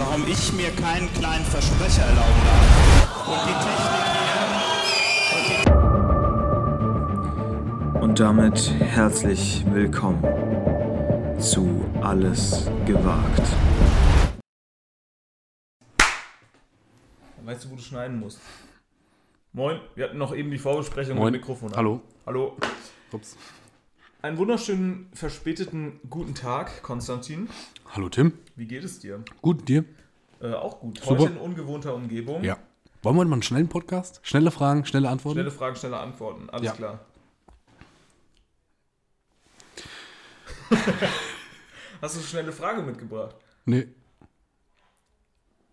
warum ich mir keinen kleinen Versprecher erlauben darf. Und die Technik hier. Und damit herzlich willkommen zu Alles gewagt. Weißt du, wo du schneiden musst? Moin, wir hatten noch eben die Vorbesprechung Moin. mit Mikrofon. an. Hallo. Hallo. Ups. Einen wunderschönen, verspäteten guten Tag, Konstantin. Hallo Tim. Wie geht es dir? Gut, dir? Äh, auch gut. Super. Heute in ungewohnter Umgebung. Ja. Wollen wir mal einen schnellen Podcast? Schnelle Fragen, schnelle Antworten? Schnelle Fragen, schnelle Antworten. Alles Ja. klar. Hast du eine schnelle Frage mitgebracht? Nee,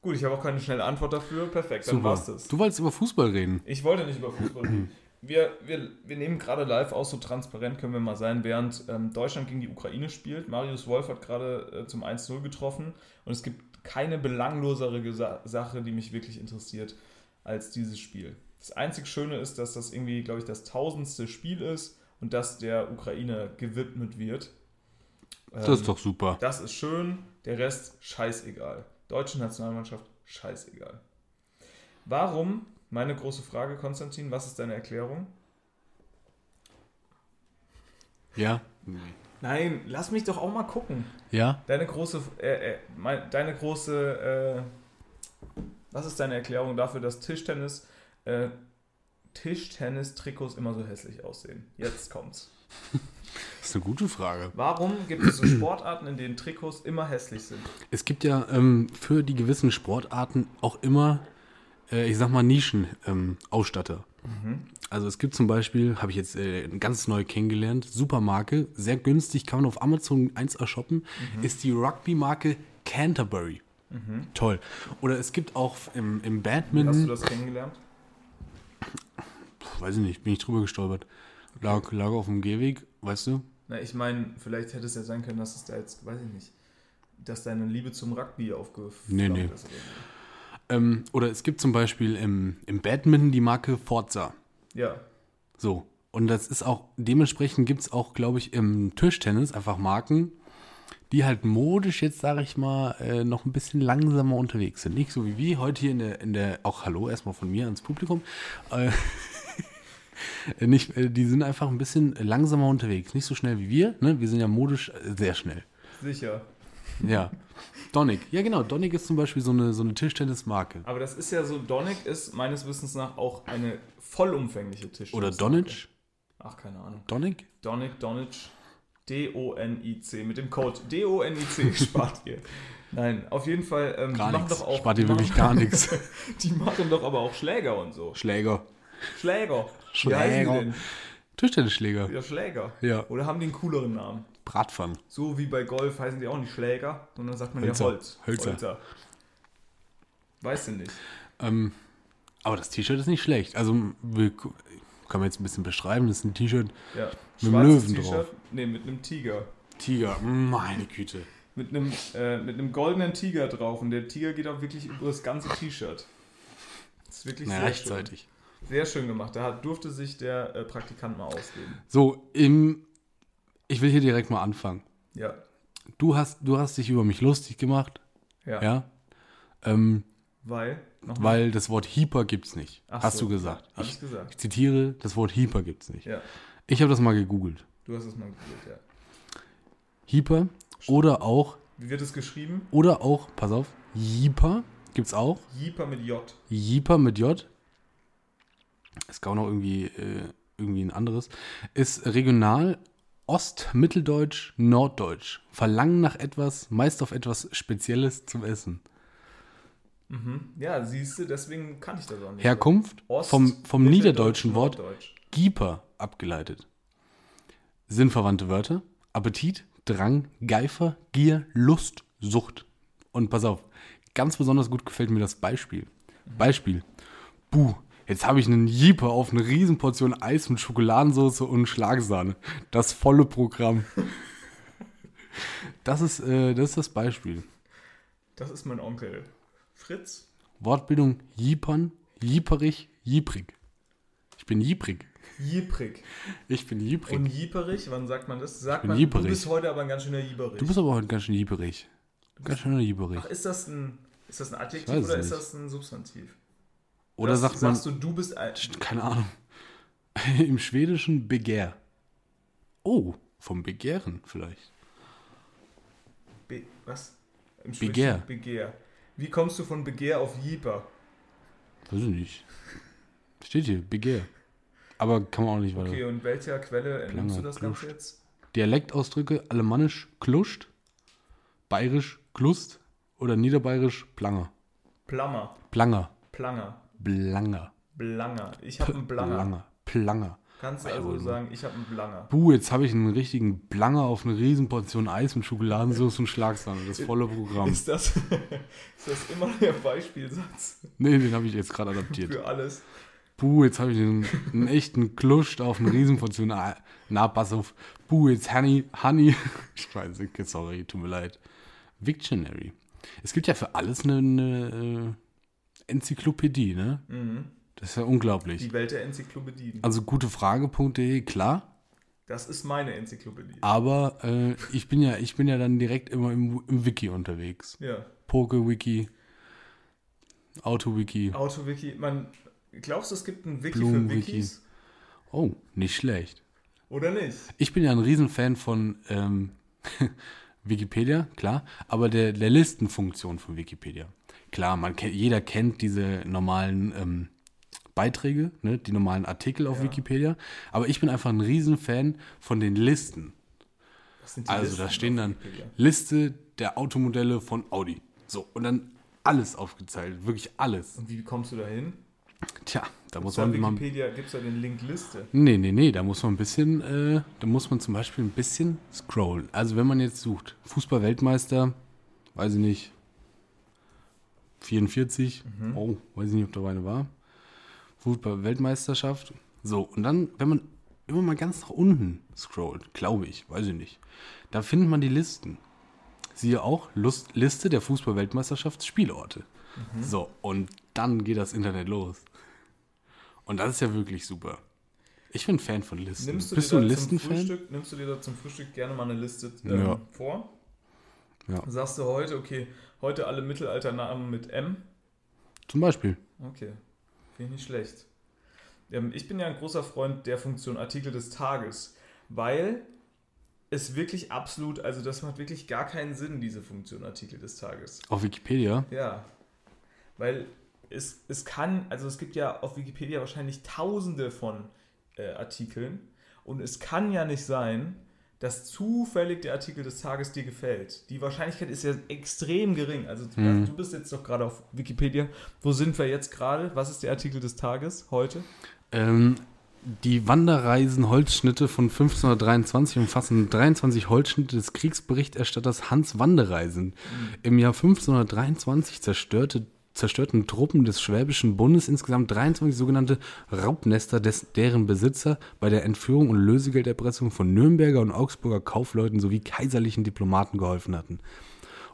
Gut, ich habe auch keine schnelle Antwort dafür. Perfekt, dann super. war's das. Du wolltest über Fußball reden. Ich wollte nicht über Fußball reden. Wir, wir, wir nehmen gerade live aus, so transparent können wir mal sein, während ähm, Deutschland gegen die Ukraine spielt. Marius Wolf hat gerade äh, zum 1-0 getroffen und es gibt keine belanglosere Gesa Sache, die mich wirklich interessiert, als dieses Spiel. Das einzig Schöne ist, dass das irgendwie, glaube ich, das tausendste Spiel ist und dass der Ukraine gewidmet wird. Das Ähm, ist doch super. das ist schön, der Rest scheißegal. Deutsche Nationalmannschaft scheißegal. Warum, meine große Frage, Konstantin, was ist deine Erklärung? Ja. Nein, lass mich doch auch mal gucken. Ja? Deine große, äh, äh, mein, deine große, äh, was ist deine Erklärung dafür, dass Tischtennis, äh, Tischtennis-Trikots immer so hässlich aussehen? Jetzt kommt's. Das ist eine gute Frage. Warum gibt es so Sportarten, in denen Trikots immer hässlich sind? Es gibt ja ähm, für die gewissen Sportarten auch immer, äh, ich sag mal, Nischen-Ausstatter. Ähm, Ausstatter. Also es gibt zum Beispiel, habe ich jetzt äh, ganz neu kennengelernt, Supermarke, sehr günstig, kann man auf Amazon 1 ershoppen, ist die Rugby-Marke Canterbury. Toll. Oder es gibt auch im, im Wie hast Badminton... du das kennengelernt? Puh, weiß ich nicht, bin ich drüber gestolpert. Lag, lag auf dem Gehweg, weißt du? Na, ich meine, vielleicht hätte es ja sein können, dass es da jetzt, weiß ich nicht, dass deine Liebe zum Rugby aufgeflammt Nee, nee. ist. Oder. Ähm, oder es gibt zum Beispiel im, im Badminton die Marke Forza. Ja, So. Und das ist auch, dementsprechend gibt es auch, glaube ich, im Tischtennis einfach Marken, die halt modisch jetzt, sage ich mal, äh, noch ein bisschen langsamer unterwegs sind. Nicht so wie wir heute hier in der, in der auch Hallo erstmal von mir ans Publikum. Äh, nicht, äh, die sind einfach ein bisschen langsamer unterwegs. Nicht so schnell wie wir. Ne? Wir sind ja modisch äh, sehr schnell. sicher. Ja. Donic. Ja, genau. Donic ist zum Beispiel so eine, so eine Tischtennismarke. Aber das ist ja so, Donic ist meines Wissens nach auch eine vollumfängliche Tischtennis. Oder Donic. Ach, keine Ahnung. Donic? Donic, Donic, D-O-N-I-C. Mit dem Code D-O-N-I-C spart ihr. Nein, auf jeden Fall. Ähm, Gar die machen doch auch. Spart ihr wirklich gar nichts. Die machen doch aber auch Schläger und so. Schläger. Schläger. Schläger. Tischtennisschläger. Ja, Schläger. Ja. Oder haben die einen cooleren Namen? Bratpfannen. So wie bei Golf heißen die auch nicht Schläger, sondern sagt man Hölzer. ja Holz. Hölzer. Weißt du nicht. Ähm, aber das T-Shirt ist nicht schlecht. Also, wir, kann man jetzt ein bisschen beschreiben. Das ist ein T-Shirt. Ja. Mit einem Löwen drauf. Nee, mit einem Tiger. Tiger. Meine Güte. Mit einem, äh, mit einem goldenen Tiger drauf. Und der Tiger geht auch wirklich über das ganze T-Shirt. Das ist wirklich Na, sehr rechtzeitig. schön. Sehr schön gemacht. Da durfte sich der äh, Praktikant mal ausleben. So, im, ich will hier direkt mal anfangen. Ja. Du hast, du hast dich über mich lustig gemacht. Ja. Ja. Ähm, Weil? Nochmal? weil das Wort Hyper gibt's nicht. Ach hast so, du gesagt. Hab Ich, gesagt. ich zitiere, das Wort Hyper gibt's nicht. Ja. Ich habe das mal gegoogelt. Du hast es mal gegoogelt, ja. Hyper oder auch, Wie wird es geschrieben? oder auch, pass auf, Hyper gibt's auch. Jeeper mit J. Jiper mit J. Es gab auch noch irgendwie, äh, irgendwie ein anderes. Ist regional Ost-, Mitteldeutsch, Norddeutsch. Verlangen nach etwas, meist auf etwas Spezielles zum Essen. Ja, siehst du, deswegen kann ich das auch nicht. Herkunft Ost, vom, vom niederdeutschen Wort. Gieper abgeleitet. Sinnverwandte Wörter. Appetit, Drang, Geifer, Gier, Lust, Sucht. Und pass auf, ganz besonders gut gefällt mir das Beispiel. Beispiel. Buh, jetzt habe ich einen Jeeper auf eine Riesenportion Eis mit Schokoladensauce und Schlagsahne. Das volle Programm. Das ist, äh, das ist das Beispiel. Das ist mein Onkel. Fritz? Wortbildung Jiepern, Jieperich, Jieprig. Ich bin Jieprig. Jieprig. Ich bin Jieprig. Und Jieperich, wann sagt man das? Sagt man, du bist heute aber ein ganz schöner Jieperich. Du bist aber heute ganz schön Jieperich. Ganz schön lieberig. Ach, ist das ein, ist das ein Adjektiv oder es ist nicht. das ein Substantiv? Oder Das- sagt man, sagst du, du bist ein, keine Ahnung, im Schwedischen Begehr. Oh, vom Begehren vielleicht. Be was? Im Begehr. Schwedischen Begehr. Wie kommst du von Begehr auf Jeeper? Weiß ich nicht. Steht hier, Begehr. Aber kann man auch nicht weiter. Okay, und welcher Quelle entnimmst du das Ganze jetzt? Dialektausdrücke alemannisch Kluscht, bayerisch Klust oder niederbayerisch Planger. Plammer, Planger. Planger, Blanger. Blanger. Ich habe einen Blanger. Planger. Planger. Kannst du also wohl. sagen, ich habe einen Blanger. Buh, jetzt habe ich einen richtigen Blanger auf eine Riesenportion Eis mit Schokoladensauce und Schlagsahne. Das volle Programm. Ist das, ist das immer der Beispielsatz Nee, den habe ich jetzt gerade adaptiert. für alles? Buh, jetzt habe ich einen, einen echten Kluscht auf eine Riesenportion Eis. Na, pass auf. Buh, jetzt Honey, Honey. Scheiße, sorry, tut mir leid. Victionary. Es gibt ja für alles eine, eine äh, Enzyklopädie, ne? Das ist ja unglaublich. Die Welt der Enzyklopädien. Also gutefrage.de, klar. Das ist meine Enzyklopädie. Aber äh, ich, bin ja, ich bin ja dann direkt immer im, im Wiki unterwegs. Ja. Poke-Wiki, Auto-Wiki. Autowiki. Man, glaubst du, es gibt ein Wiki für Blumenwiki. Wikis? Oh, nicht schlecht. Oder nicht? Ich bin ja ein Riesenfan von ähm, Wikipedia, klar, aber der, der Listenfunktion von Wikipedia. Klar, man jeder kennt diese normalen ähm, Beiträge, ne, die normalen Artikel auf Ja. Wikipedia, aber ich bin einfach ein Riesenfan von den Listen. Was sind die Also Listen da stehen dann? Liste der Automodelle von Audi. So, und dann alles aufgezählt, wirklich alles. Und wie kommst du da hin? Tja, da muss man Wikipedia gibt es da den Link Liste. Nee, nee, nee, da muss man ein bisschen, äh, da muss man zum Beispiel ein bisschen scrollen. Also wenn man jetzt sucht, Fußball-Weltmeister, weiß ich nicht, 44, oh, weiß ich nicht, ob da eine war. Fußball-Weltmeisterschaft. So, und dann, wenn man immer mal ganz nach unten scrollt, glaube ich, weiß ich nicht, da findet man die Listen. Siehe auch Lust, Liste der Fußball-Weltmeisterschaftsspielorte. So, und dann geht das Internet los. Und das ist ja wirklich super. Ich bin Fan von Listen. Nimmst du Bist dir du ein Listenfan? Frühstück, nimmst du dir da zum Frühstück gerne mal eine Liste ähm, Ja. vor? Ja. Sagst du heute, okay, heute alle Mittelalternamen mit M? Zum Beispiel. Okay, finde ich nicht schlecht. Ähm, ich bin ja ein großer Freund der Funktion Artikel des Tages, weil es wirklich absolut, also das macht wirklich gar keinen Sinn, diese Funktion Artikel des Tages. Auf Wikipedia. Ja, weil es, es kann, also es gibt ja auf Wikipedia wahrscheinlich tausende von äh, Artikeln und es kann ja nicht sein, dass zufällig der Artikel des Tages dir gefällt. Die Wahrscheinlichkeit ist ja extrem gering. Also du- du bist jetzt doch gerade auf Wikipedia. Wo sind wir jetzt gerade? Was ist der Artikel des Tages heute? Ähm, die Wanderreisen Holzschnitte von 1523 umfassen 23 Holzschnitte des Kriegsberichterstatters Hans Wandereisen. Im Jahr 1523 zerstörte, zerstörten Truppen des Schwäbischen Bundes insgesamt 23 sogenannte Raubnester, des, deren Besitzer bei der Entführung und Lösegelderpressung von Nürnberger und Augsburger Kaufleuten sowie kaiserlichen Diplomaten geholfen hatten.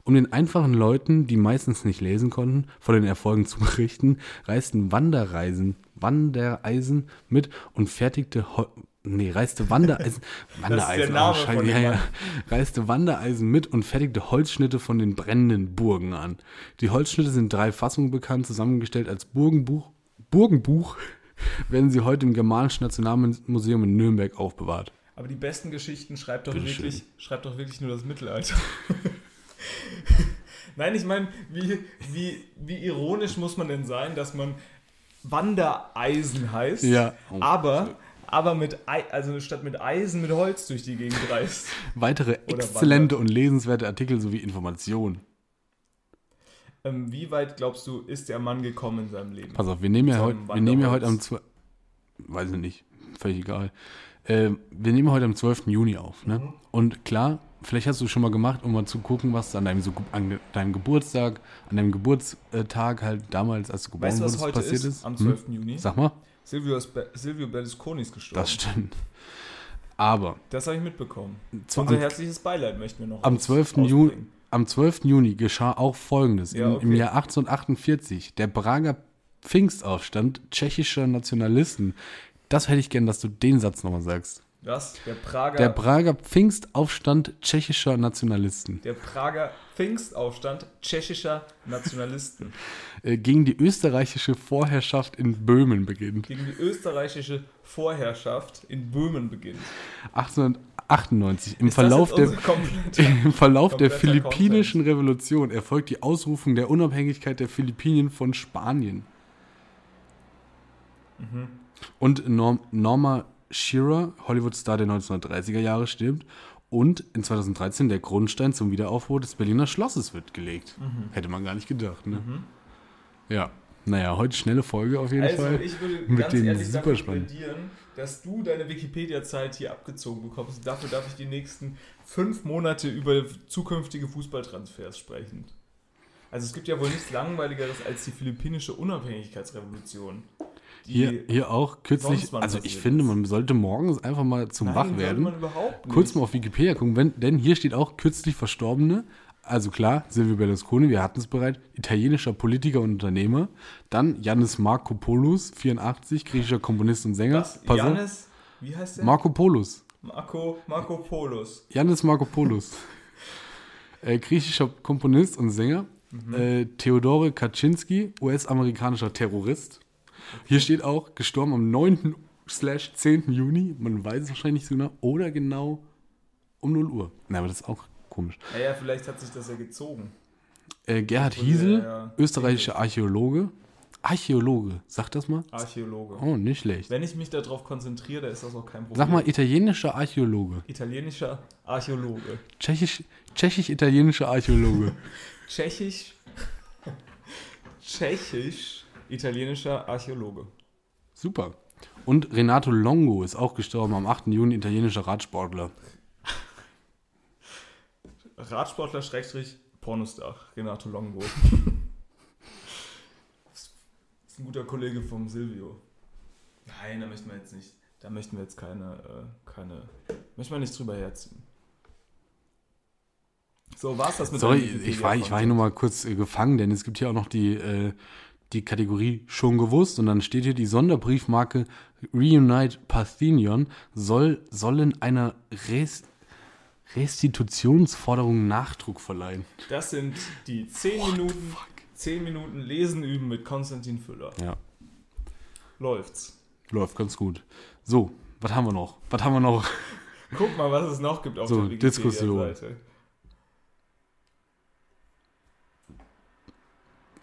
Um den einfachen Leuten, die meistens nicht lesen konnten, von den Erfolgen zu berichten, reisten Wanderreisen, Wandereisen mit und fertigte Hol Nee, reiste Wandereisen, Wandereisen, Name oh, Scheiße, von dem ja, ja, reiste Wandereisen mit und fertigte Holzschnitte von den brennenden Burgen an. Die Holzschnitte sind drei Fassungen bekannt, zusammengestellt als Burgenbuch. Burgenbuch werden sie heute im Germanischen Nationalmuseum in Nürnberg aufbewahrt. Aber die besten Geschichten schreibt doch, Bitteschön. wirklich, schreibt doch wirklich nur das Mittelalter. Nein, ich meine, wie, wie, wie ironisch muss man denn sein, dass man Wandereisen heißt, Ja. Oh. aber, aber mit, Ei, also statt mit Eisen mit Holz durch die Gegend reist. Weitere Oder exzellente und lesenswerte Artikel sowie Informationen. Ähm, wie weit glaubst du, ist der Mann gekommen in seinem Leben? Pass auf, wir nehmen ja Zum heute, wir nehmen ja heute am Wanderholz. 12. Weiß ich nicht, völlig egal. Äh, wir nehmen heute am 12. Juni auf, ne? Mhm. Und klar, vielleicht hast du es schon mal gemacht, um mal zu gucken, was an deinem, so, an deinem Geburtstag, an deinem Geburtstag halt damals, als du geboren Weißt wurdest, heute passiert ist, ist. am Hm? 12. Juni? Sag mal, Silvio, Silvio Berlusconi ist gestorben. das stimmt. Aber Das habe ich mitbekommen. Unser herzliches Beileid möchten wir noch am aus- 12. Juni, am 12. Juni geschah auch Folgendes. Ja, Im, Im okay. Jahr 1848, der Prager Pfingstaufstand tschechischer Nationalisten. Das hätte ich gern, dass du den Satz nochmal sagst. Was? Der Prager, Der Prager Pfingstaufstand tschechischer Nationalisten der Prager Pfingstaufstand tschechischer Nationalisten äh, gegen die österreichische Vorherrschaft in Böhmen beginnt. gegen die österreichische Vorherrschaft in Böhmen beginnt. 1898 im Ist Verlauf der Im Verlauf der philippinischen Revolution erfolgt die Ausrufung der Unabhängigkeit der Philippinen von Spanien. Mhm. Und Norm, Norma Shearer, Hollywood-Star der 1930er Jahre, stirbt. Und in 2013 der Grundstein zum Wiederaufbau des Berliner Schlosses wird gelegt. Mhm. Hätte man gar nicht gedacht, ne? Ja. Naja, heute schnelle Folge auf jeden Also Fall. ich würde Mit ganz ehrlich plädieren, dass du deine Wikipedia-Zeit hier abgezogen bekommst. Dafür darf ich die nächsten fünf Monate über zukünftige Fußballtransfers sprechen. Also es gibt ja wohl nichts Langweiligeres als die philippinische Unabhängigkeitsrevolution. Hier, hier auch kürzlich, also ich finde, man sollte morgens einfach mal zum Nein, sollte Wachwerden. man überhaupt nicht. Kurz mal auf Wikipedia gucken, wenn, denn hier steht auch kürzlich Verstorbene. Also klar, Silvio Berlusconi, wir hatten es bereits, italienischer Politiker und Unternehmer. Dann Yannis Markopoulos, 84, griechischer Komponist und Sänger. Was? Janis, wie heißt der? Marco Polos. Marco, Marco Polos. Yannis Markopoulos. äh, griechischer Komponist und Sänger. Mhm. Äh, Theodore Kaczynski, US-amerikanischer Terrorist. Hier steht auch, gestorben am 9. slash 10. Juni, man weiß es wahrscheinlich nicht so genau, oder genau um 0 Uhr. Na, aber das ist auch komisch. Naja, vielleicht hat sich das ja gezogen. Äh, Gerhard Hiesel, ja, ja. österreichischer Archäologe. Archäologe, sag das mal. Archäologe. Oh, nicht schlecht. Wenn ich mich darauf konzentriere, ist das auch kein Problem. Sag mal italienischer Archäologe. Italienischer Archäologe. Tschechisch, tschechisch-italienischer Archäologe. Tschechisch. Tschechisch. Italienischer Archäologe. Super. Und Renato Longo ist auch gestorben am 8. Juni, italienischer Radsportler. Radsportler Schrägstrich Pornostar. Renato Longo. Das ist ein guter Kollege vom Silvio. Nein, da möchten wir jetzt nicht. Da möchten wir jetzt keine. Äh, keine möchten wir nicht drüber herziehen. So, war's das mit Sorry, ich war, ich war hier nur mal kurz äh, gefangen, denn es gibt hier auch noch die, äh, die Kategorie schon gewusst und dann steht hier die Sonderbriefmarke Reunite Parthenion soll, sollen einer Res Restitutionsforderung Nachdruck verleihen. Das sind die 10 Minuten, 10 Minuten Lesen üben mit Konstantin Füller. Ja, Läuft's. läuft ganz gut. So, was haben wir noch? Was haben wir noch? Guck mal, was es noch gibt auf So, der Diskussion. Wikipedia-Seite.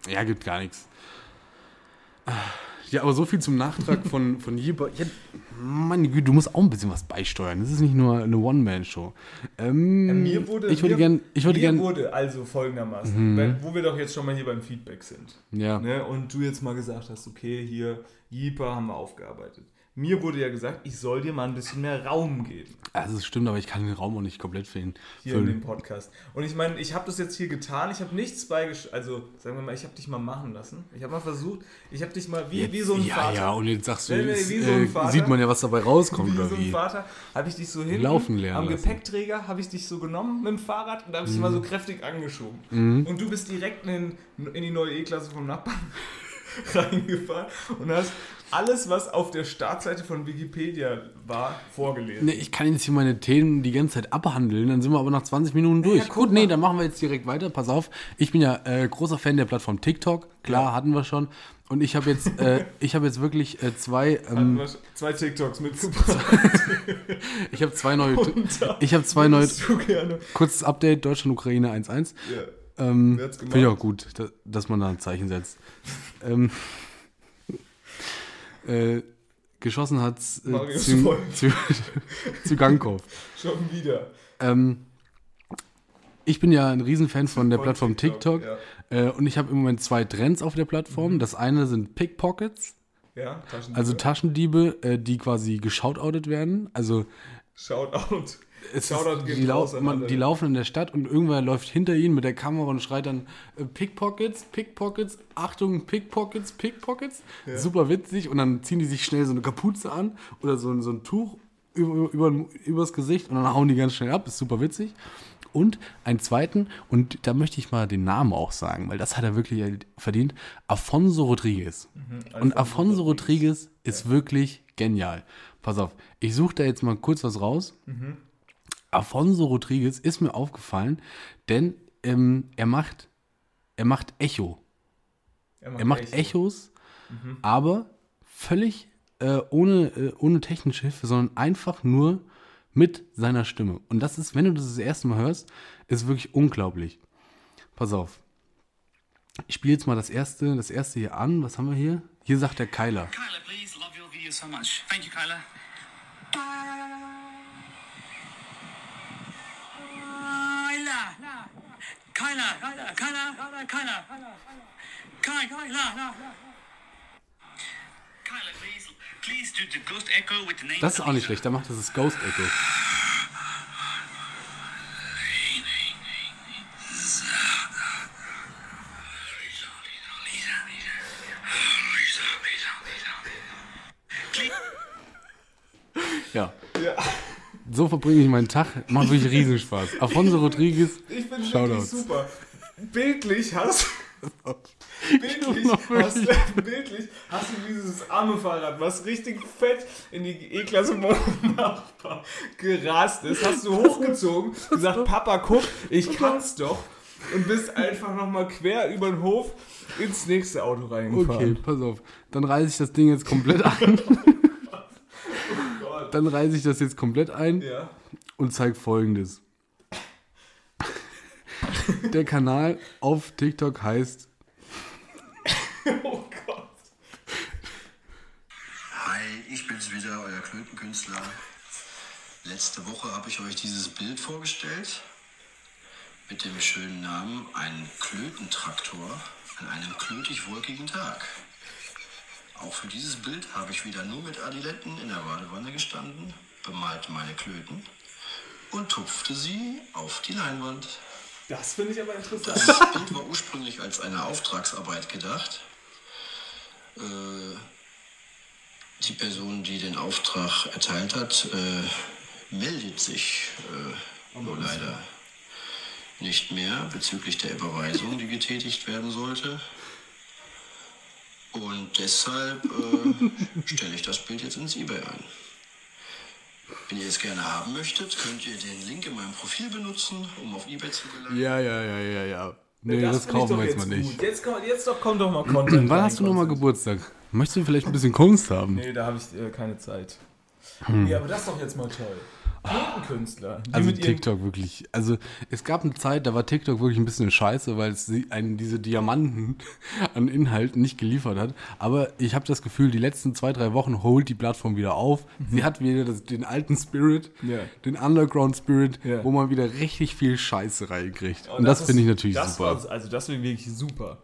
Ja, gibt gar nichts. Ja, aber so viel zum Nachtrag von, von Jeber. Ja, meine Güte, du musst auch ein bisschen was beisteuern. Das ist nicht nur eine One-Man-Show. Ähm, Ja, mir wurde, ich würde mir, gern, ich würde mir gern, wurde also folgendermaßen, wenn, wo wir doch jetzt schon mal hier beim Feedback sind. ja, Ne, und du jetzt mal gesagt hast, okay, hier, Jeeper haben wir aufgearbeitet. Mir wurde ja gesagt, ich soll dir mal ein bisschen mehr Raum geben also es stimmt, aber ich kann den Raum auch nicht komplett fehlen. hier in dem Podcast. Und ich meine, ich habe das jetzt hier getan, ich habe nichts beigesch... Also, sagen wir mal, ich habe dich mal machen lassen. Ich habe mal versucht, ich habe dich mal, wie, wie so ein ja, Vater... ja, und jetzt sagst du, jetzt, wie so ein äh, Vater. sieht man ja, was dabei rauskommt, Wie oder so ein wie? Vater habe ich dich so Laufen lernen am lassen. Gepäckträger habe ich dich so genommen mit dem Fahrrad und da habe ich dich Mhm. mal so kräftig angeschoben. Und du bist direkt in, in die neue E-Klasse vom Nachbarn reingefahren und hast alles, was auf der Startseite von Wikipedia war, vorgelesen. Nee, ich kann jetzt hier meine Themen die ganze Zeit abhandeln, dann sind wir aber nach 20 Minuten durch. guck Gut, nee, dann machen wir jetzt direkt weiter. Pass auf, ich bin ja äh, großer Fan der Plattform TikTok. Klar, hatten wir schon. Und ich habe jetzt, äh, ich habe jetzt wirklich äh, zwei, ähm, zwei TikToks mitgebracht. ich habe zwei neue, ich habe zwei neue, kurzes Update, Deutschland, Ukraine 1-1. Ja. Ähm, Finde ich auch gut, da, dass man da ein Zeichen setzt. ähm, äh, geschossen hat äh, zu, zu, zu Gangkov. Schon wieder. Ähm, ich bin ja ein Riesenfan von der Von Plattform TikTok, ja. äh, und ich habe im Moment zwei Trends auf der Plattform. Das eine sind Pickpockets, Ja, Taschendiebe. also Taschendiebe, äh, die quasi geshoutoutet werden. Also Shoutout. Ist, die, lau man, die laufen in der Stadt und irgendwer läuft hinter ihnen mit der Kamera und schreit dann äh, Pickpockets, Pickpockets, Achtung, Pickpockets, Pickpockets. Super witzig und dann ziehen die sich schnell so eine Kapuze an oder so, ein- so ein Tuch über, über, übers Gesicht und dann hauen die ganz schnell ab. Ist super witzig. Und einen zweiten, und da möchte ich mal den Namen auch sagen, weil das hat er wirklich verdient, Afonso Rodriguez. Mhm, Und Afonso Rodriguez ist wirklich genial. Pass auf, ich suche da jetzt mal kurz was raus. Afonso Rodriguez ist mir aufgefallen, denn ähm, er macht, er macht Echo. Er macht Echos, aber völlig äh, ohne, äh, ohne technische Hilfe, sondern einfach nur mit seiner Stimme. Und das ist, wenn du das das erste Mal hörst, ist wirklich unglaublich. Pass auf. Ich spiele jetzt mal das erste, das erste hier an. Was haben wir hier? Hier sagt der Keiler. Kyla, please. Love your video so much. Thank you, Kyla. Keiner, keiner, keiner, keiner. keiner, keiner. Das ist auch nicht schlecht, da macht das das Ghost Echo. Ja. ja. So verbringe ich meinen Tag. Macht wirklich Riesenspaß. Afonso Rodriguez. Ich bin wirklich Shoutouts. super. Bildlich hast bildlich hast, du- bildlich hast du dieses arme Fahrrad, was richtig fett in die E-Klasse Nachbar gerast ist, hast du hochgezogen, gesagt, Papa, guck, ich kann's doch. Und bist einfach nochmal quer über den Hof ins nächste Auto Okay, reingefahren. pass auf. Dann reiße ich das Ding jetzt komplett ein. Dann reiße ich das jetzt komplett ein Ja. und zeige folgendes. Der Kanal auf TikTok heißt Oh Gott. Hi, ich bin's wieder, euer Klötenkünstler. Letzte Woche habe ich euch dieses Bild vorgestellt mit dem schönen Namen Ein Klötentraktor an einem klötig-wolkigen Tag. Auch für dieses Bild habe ich wieder nur mit Adiletten in der Badewanne gestanden, bemalte meine Klöten und tupfte sie auf die Leinwand. Das finde ich aber interessant. Das Bild war ursprünglich als eine Auftragsarbeit gedacht. Äh, die Person, die den Auftrag erteilt hat, äh, meldet sich äh, nur leider nicht mehr bezüglich der Überweisung, die getätigt werden sollte. Und deshalb äh, stelle ich das Bild jetzt ins eBay ein. Wenn ihr es gerne haben möchtet, könnt ihr den Link in meinem Profil benutzen, um auf eBay zu gelangen. Ja, ja, ja, ja, ja. Nee, das, ich kaufen doch wir jetzt mal nicht. Gut. Jetzt, komm- jetzt doch kommt doch mal Content. Wann hast du nochmal. Geburtstag? Möchtest du vielleicht ein bisschen Kunst haben? Nee, da habe ich äh, keine Zeit. Hm. Ja, aber das ist doch jetzt mal toll. Künstler. Die Also TikTok wirklich. Also es gab eine Zeit, da war TikTok wirklich ein bisschen scheiße, weil es einen diese Diamanten an Inhalten nicht geliefert hat. Aber ich habe das Gefühl, die letzten zwei, drei Wochen holt die Plattform wieder auf. Sie hat wieder das, den alten Spirit, Mhm. Ja. den Underground Spirit, Ja. wo man wieder richtig viel Scheiße reinkriegt. Und, Und das, ist- finde ich natürlich das super. War, also das finde ich wirklich super.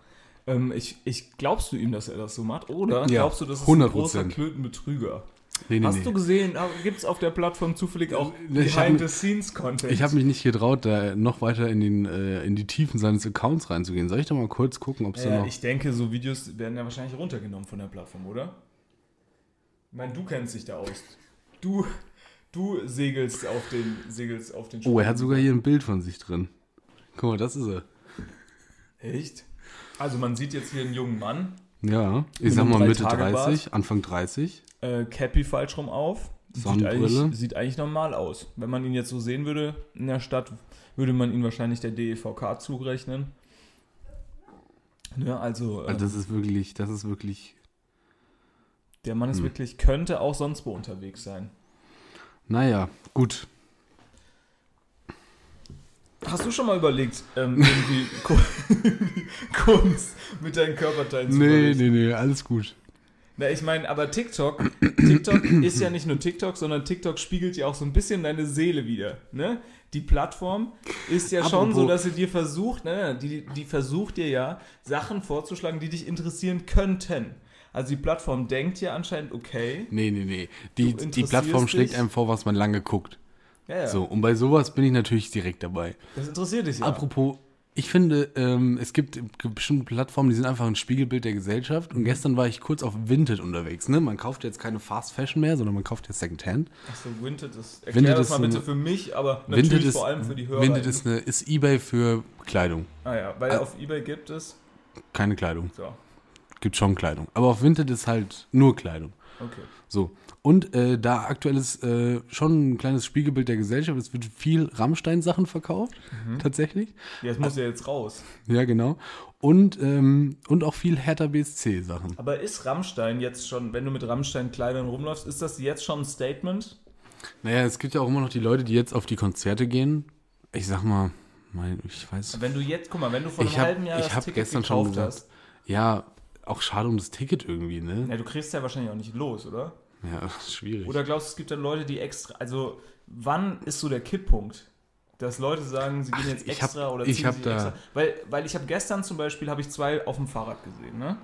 Ähm, ich, ich, glaubst du ihm, dass er das so macht? Oder Ja, glaubst du, das ist 100%. ein großer Klötenbetrüger? Nee, nee, Hast nee. du gesehen, gibt es auf der Plattform zufällig auch Behind-the-Scenes-Content? Ich habe mich nicht getraut, da noch weiter in, den, äh, in die Tiefen seines Accounts reinzugehen. Soll ich da mal kurz gucken, ob es da ja, noch... ich denke, so Videos werden ja wahrscheinlich runtergenommen von der Plattform, oder? Ich meine, du kennst dich da aus. Du, du segelst auf den, segelst auf den Oh, er hat sogar hier ein Bild von sich drin. Guck mal, das ist er. Echt? Also man sieht jetzt hier einen jungen Mann, Ja, ich sag mal Mitte Drei-Tage-Bart. 30, Anfang 30. äh, Cappy falsch rum auf. Sieht eigentlich, sieht eigentlich normal aus. Wenn man ihn jetzt so sehen würde in der Stadt, würde man ihn wahrscheinlich der DEVK zurechnen. Ne, also, ähm, Also das ist wirklich, das ist wirklich. der Mann ist wirklich, könnte auch sonst wo unterwegs sein. Naja, gut. Hast du schon mal überlegt, ähm, irgendwie Ku- Kunst mit deinen Körperteilen zu Nee, nee, nee, alles gut. Na, ich meine, aber TikTok, TikTok ist ja nicht nur TikTok, sondern TikTok spiegelt ja auch so ein bisschen deine Seele wieder. Ne? Die Plattform ist ja schon Apropos- so, dass sie dir versucht, ne, die, die versucht dir ja Sachen vorzuschlagen, die dich interessieren könnten. Also die Plattform denkt ja anscheinend, okay, Nee, nee, nee. Die, die Plattform schlägt dich? einem vor, was man lange guckt. ja, ja, So, und bei sowas bin ich natürlich direkt dabei. das interessiert dich ja. Apropos, ich finde, ähm, es gibt bestimmte Plattformen, die sind einfach ein Spiegelbild der Gesellschaft. Und gestern war ich kurz auf Vinted unterwegs. Ne? Man kauft jetzt keine Fast Fashion mehr, sondern man kauft jetzt Secondhand. Achso, Vinted ist, erklär Vinted das ist mal bitte eine- für mich, aber natürlich Vinted vor allem für die Hörer. Vinted ist, eine, ist Ebay für Kleidung. ah ja, weil Ah. auf Ebay gibt es, Keine Kleidung. so, Gibt schon Kleidung. Aber auf Vinted ist halt nur Kleidung. Okay. So. Und äh, da aktuell ist äh, schon ein kleines Spiegelbild der Gesellschaft. Es wird viel Rammstein-Sachen verkauft, Mhm. tatsächlich. Ja, es muss ja jetzt raus. Ja, genau. Und, ähm, und auch viel Hertha BSC-Sachen. Aber ist Rammstein jetzt schon, wenn du mit Rammstein-Kleidern rumläufst, ist das jetzt schon ein Statement? Naja, es gibt ja auch immer noch die Leute, die jetzt auf die Konzerte gehen. Ich sag mal, mein, ich weiß. Wenn du jetzt, guck mal, wenn du vor einem Ich habe halben Jahr ich das hab Ticket gestern schon gekauft gesagt, hast, ja, auch schade um das Ticket irgendwie, ne? ja, du kriegst ja wahrscheinlich auch nicht los, oder? Ja, schwierig. Oder glaubst du, es gibt dann Leute, die extra, also wann ist so der Kipppunkt? Dass Leute sagen, sie gehen Ach, jetzt ich extra hab- oder ich ziehen hab sich da- extra. Weil, weil ich habe gestern zum Beispiel, habe ich zwei auf dem Fahrrad gesehen, ne?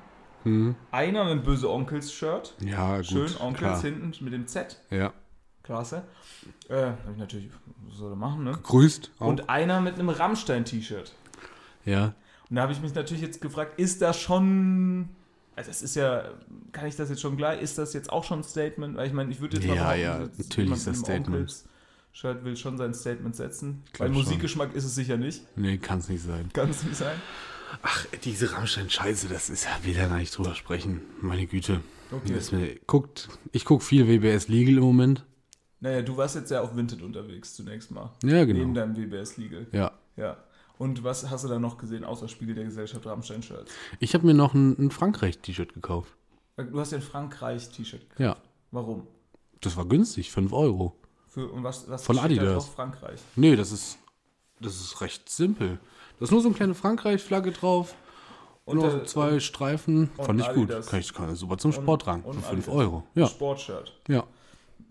Hm. Einer mit dem böse Onkels-Shirt, ja, gut. schön Onkels klar. hinten mit dem Z, Ja. klasse. Äh, hab ich natürlich, was soll er machen, ne? Grüßt. Auch. Und einer mit einem Rammstein-T-Shirt. ja. Und da habe ich mich natürlich jetzt gefragt, ist das schon. Also es ist ja, kann ich das jetzt schon gleich, ist das jetzt auch schon ein Statement? Weil ich meine, ich würde jetzt mal Ja, ja, natürlich ist das Statement. Onkels-Shirt will schon sein Statement setzen. Weil schon. Musikgeschmack ist es sicher nicht. Nee, kann's nicht sein. Kann es nicht sein. Ach, diese Rammstein-Scheiße, das ist ja, will ja gar nicht drüber sprechen. Meine Güte. Okay. Das mir, guckt, ich guck viel WBS Legal im Moment. Naja, du warst jetzt ja auf Vinted unterwegs zunächst mal. Ja, Neben genau. deinem WBS Legal. Ja. Ja. Und was hast du da noch gesehen, außer Spiegel der Gesellschaft Rammstein-Shirts? Ich habe mir noch ein, ein Frankreich-T-Shirt gekauft. Du hast ja ein Frankreich-T-Shirt gekauft. Ja. Warum? Das war günstig, 5 Euro. Für, und was, was Von da Adidas. drauf? Frankreich. Nee, das ist, das ist recht simpel. Da ist nur so eine kleine Frankreich-Flagge drauf. Und noch äh, zwei Streifen. Fand ich gut. Adidas. Kann ich, kann super zum Sport tragen. Für 5 Adidas. Euro. Ja. Sportshirt. Ja.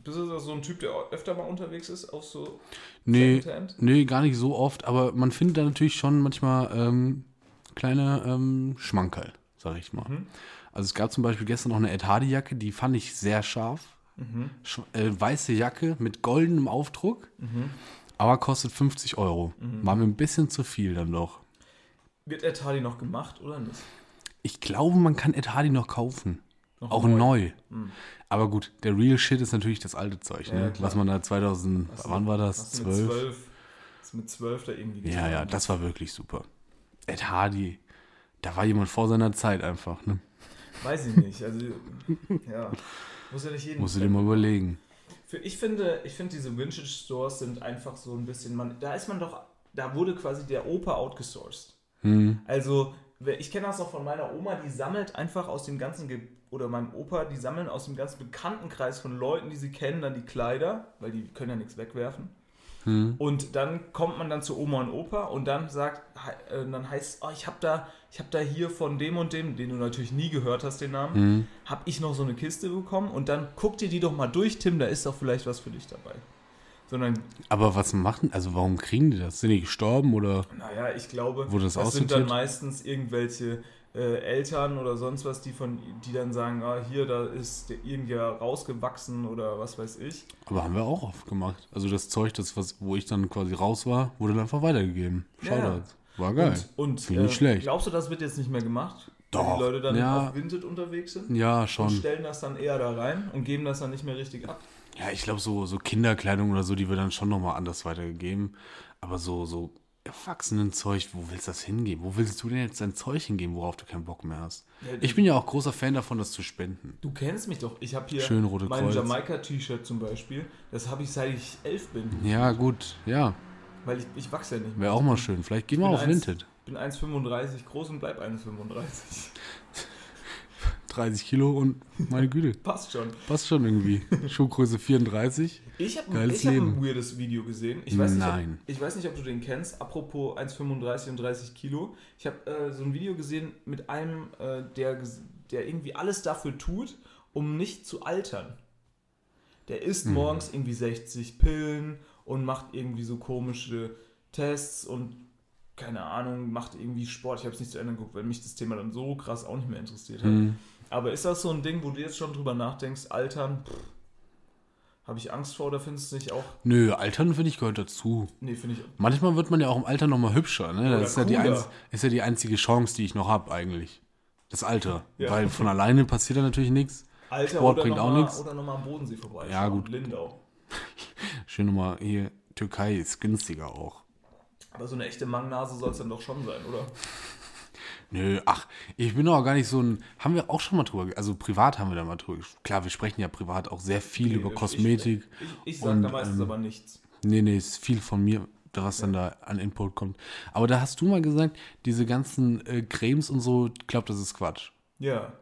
Bist du so ein Typ, der öfter mal unterwegs ist, auch so Nee, Secondhand? nee, gar nicht so oft, aber man findet da natürlich schon manchmal ähm, kleine ähm, Schmankerl, sag ich mal. Mhm. Also es gab zum Beispiel gestern noch eine Ed Hardy Jacke, die fand ich sehr scharf. Mhm. Sch äh, weiße Jacke mit goldenem Aufdruck, aber kostet 50 Euro. Mhm. War mir ein bisschen zu viel dann doch. Wird Ed Hardy noch gemacht oder nicht? Ich glaube, man kann Ed Hardy noch kaufen. Noch auch neu. Aber gut, der Real Shit ist natürlich das alte Zeug, Mhm. Ja, ne? klar. was man da 2000, Hast du- wann war das? Hast du mit 12? zwölf, hast du mit zwölf da irgendwie Ja, ja, das war wirklich super. Ed Hardy, da war jemand vor seiner Zeit einfach, ne? Weiß ich nicht. Also, ja. Muss ja nicht jeden. Musst du dir mal überlegen. Für- Ich finde, ich finde, diese Vintage Stores sind einfach so ein bisschen, man, da ist man doch, da wurde quasi der Opa outgesourced. Hm. Also, ich kenne das noch von meiner Oma, die sammelt einfach aus dem ganzen, Ge oder meinem Opa, die sammeln aus dem ganzen Bekanntenkreis von Leuten, die sie kennen, dann die Kleider, weil die können ja nichts wegwerfen. Und dann kommt man dann zu Oma und Opa und dann sagt, äh, dann heißt es, oh, ich habe da, ich habe da hier von dem und dem, den du natürlich nie gehört hast, den Namen, habe ich noch so eine Kiste bekommen und dann guck dir die doch mal durch, Tim, da ist doch vielleicht was für dich dabei. Sondern Aber was machen, also warum kriegen die das? Sind die gestorben oder? Naja, ich glaube, das das sind dann meistens irgendwelche äh, Eltern oder sonst was, die von, die dann sagen, ah, hier, da ist der irgendwer rausgewachsen oder was weiß ich. Aber haben wir auch oft gemacht. Also das Zeug, das, was, wo ich dann quasi raus war, wurde dann einfach weitergegeben. Ja, Shoutouts. War geil. Und, und äh, schlecht. glaubst du, das wird jetzt nicht mehr gemacht? Doch, die Leute dann ja. auf Vinted unterwegs sind Ja, und schon. stellen das dann eher da rein und geben das dann nicht mehr richtig ab. Ja, ich glaube, so, so Kinderkleidung oder so, die wird dann schon nochmal anders weitergegeben. Aber so, so Erwachsenenzeug, wo willst du das hingeben? Wo willst du denn jetzt dein Zeug hingeben, worauf du keinen Bock mehr hast? Ja, Ich bin ja auch großer Fan davon, das zu spenden. Du kennst mich doch. Ich habe hier Schön Rote mein. Jamaika-T-Shirt zum Beispiel. Das habe ich seit ich elf bin. Ja, gut, ja. Weil ich, ich wachse ja nicht mehr. Wäre auch mal schön. Vielleicht gehen wir auf Vinted. Ich bin 1,35 groß und bleib 1,35. 30 Kilo und meine Güte, Passt schon. passt schon irgendwie. Schuhgröße 34. Ich habe Geiles ich hab ein weirdes Video gesehen. Ich weiß, nicht, Nein. Ob, ich weiß nicht, ob du den kennst. Apropos 1,35 und 30 Kilo. Ich habe äh, so ein Video gesehen mit einem, äh, der, der irgendwie alles dafür tut, um nicht zu altern. Der isst Mhm. morgens irgendwie 60 Pillen und macht irgendwie so komische Tests und keine Ahnung, macht irgendwie Sport. Ich habe es nicht zu Ende geguckt, weil mich das Thema dann so krass auch nicht mehr interessiert hat. Mhm. Aber ist das so ein Ding, wo du jetzt schon drüber nachdenkst, altern, habe ich Angst vor oder findest du es nicht auch? Nö, Altern finde ich gehört dazu. Nee, finde ich. Manchmal wird man ja auch im Alter nochmal hübscher. Ne? Das ist ja, die einz ist ja die einzige Chance, die ich noch habe eigentlich. Das Alter. Ja. Weil von alleine passiert da natürlich nichts. Alter Sport bringt auch nichts. Oder nochmal am Bodensee vorbei. Ja, gut. Lindau. Schön nochmal hier, Türkei ist günstiger auch. Aber so eine echte Mangnase soll es dann doch schon sein, oder? Nö, ach, ich bin auch gar nicht so ein. Haben wir auch schon mal drüber. Also privat haben wir da mal drüber. ges- Klar, wir sprechen ja privat auch sehr viel über ich- Kosmetik. Ich, ich sag Und, da meistens ähm, aber nichts. Nee, nee, ist viel von mir, was dann da an Input kommt. Aber da hast du mal gesagt, diese ganzen äh, Cremes und so, ich glaube, das ist Quatsch. Ja.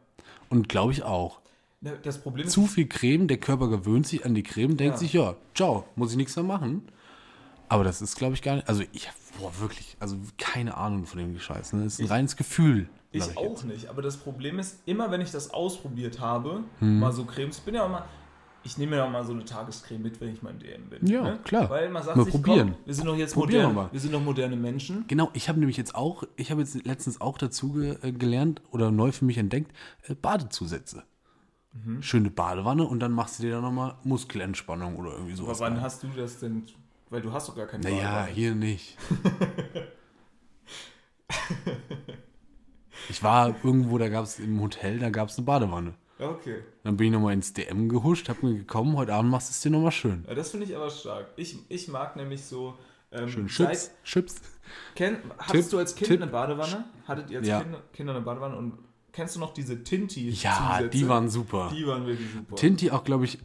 Und glaube ich auch. Na, Das Problem ist, Zu viel Creme, der Körper gewöhnt sich an die Creme, denkt Ja. sich, ja, ciao, muss ich nichts mehr machen. Aber das ist, glaube ich, gar nicht. Also, ich habe, boah, wirklich, also keine Ahnung von dem Scheiß. Ne? Das ist ein reines Gefühl. Ich sag auch jetzt. nicht, aber das Problem ist, immer wenn ich das ausprobiert habe, Hm. mal so Cremes, ich bin ja auch mal, ich nehme ja auch mal so eine Tagescreme mit, wenn ich mal in DM bin. Ja, ne? klar. Weil man sagt Mal sich, probieren. Komm, wir sind doch jetzt Probieren moderne, wir wir sind doch moderne Menschen. Genau, ich habe nämlich jetzt auch, ich habe jetzt letztens auch dazu ge äh, gelernt oder neu für mich entdeckt, äh, Badezusätze. Mhm. Schöne Badewanne und dann machst du dir da nochmal Muskelentspannung oder irgendwie Aber sowas. wann rein. hast du das denn? Weil du hast doch gar keine Naja, Badewanne. hier nicht. ich war irgendwo, da gab es im Hotel, da gab es eine Badewanne. Okay. Dann bin ich nochmal ins DM gehuscht, hab mir gekommen, heute Abend machst du es dir nochmal schön. Ja, das finde ich aber stark. Ich, ich mag nämlich so. Ähm, Schön Chips, Chips. Kenn, hattest du als Kind Tipp. eine Badewanne? Hattet ihr als Ja. Kinder, Kinder eine Badewanne? Und kennst du noch diese Tinti? Ja, die waren super. Die waren wirklich super. Tinti auch, glaube ich,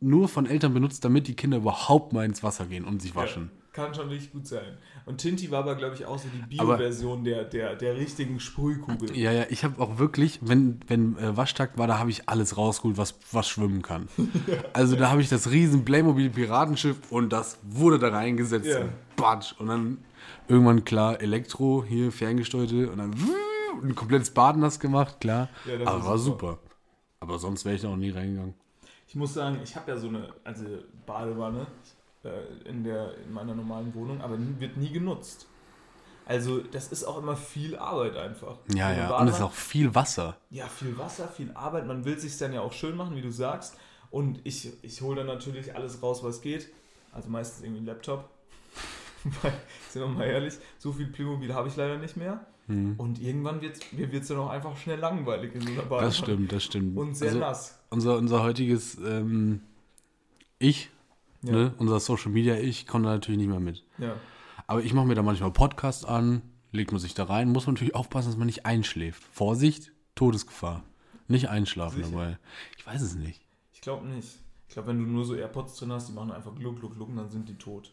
nur von Eltern benutzt, damit die Kinder überhaupt mal ins Wasser gehen und sich waschen. Ja, kann schon richtig gut sein. Und Tinti war aber, glaube ich, auch so die Bio-Version der, der, der richtigen Sprühkugel. Ja, ja, ich habe auch wirklich, wenn, wenn äh, Waschtag war, da habe ich alles rausgeholt, was, was schwimmen kann. Also da habe ich das riesen Playmobil Piratenschiff und das wurde da reingesetzt. Ja. Und Batsch. Und dann irgendwann klar Elektro, hier ferngesteuerte und dann ein komplettes Bad nass gemacht, klar. Ja, das Aber war super. super. Aber sonst wäre ich da auch nie reingegangen. Ich muss sagen, ich habe ja so eine also Badewanne äh, in, der, in meiner normalen Wohnung, aber wird nie genutzt. Also das ist auch immer viel Arbeit einfach. Ja, ja. Und es Badewanne- ist auch viel Wasser. Ja, viel Wasser, viel Arbeit. Man will sich dann ja auch schön machen, wie du sagst. Und ich, ich hole dann natürlich alles raus, was geht. Also meistens irgendwie ein Laptop. Weil, sind wir mal ehrlich, so viel Playmobil habe ich leider nicht mehr. Und irgendwann wird es dann auch einfach schnell langweilig in so einer Badewanne. Das stimmt, das stimmt. Und sehr Also, nass. Unser, unser heutiges ähm, Ich, Ja. ne, unser Social Media Ich, kommt da natürlich nicht mehr mit. Ja. Aber ich mache mir da manchmal Podcasts an, legt man sich da rein, muss man natürlich aufpassen, dass man nicht einschläft. Vorsicht, Todesgefahr. Nicht einschlafen Sicher? dabei. Ich weiß es nicht. Ich glaube nicht. Ich glaube, wenn du nur so AirPods drin hast, die machen einfach gluck, gluck, gluck und dann sind die tot.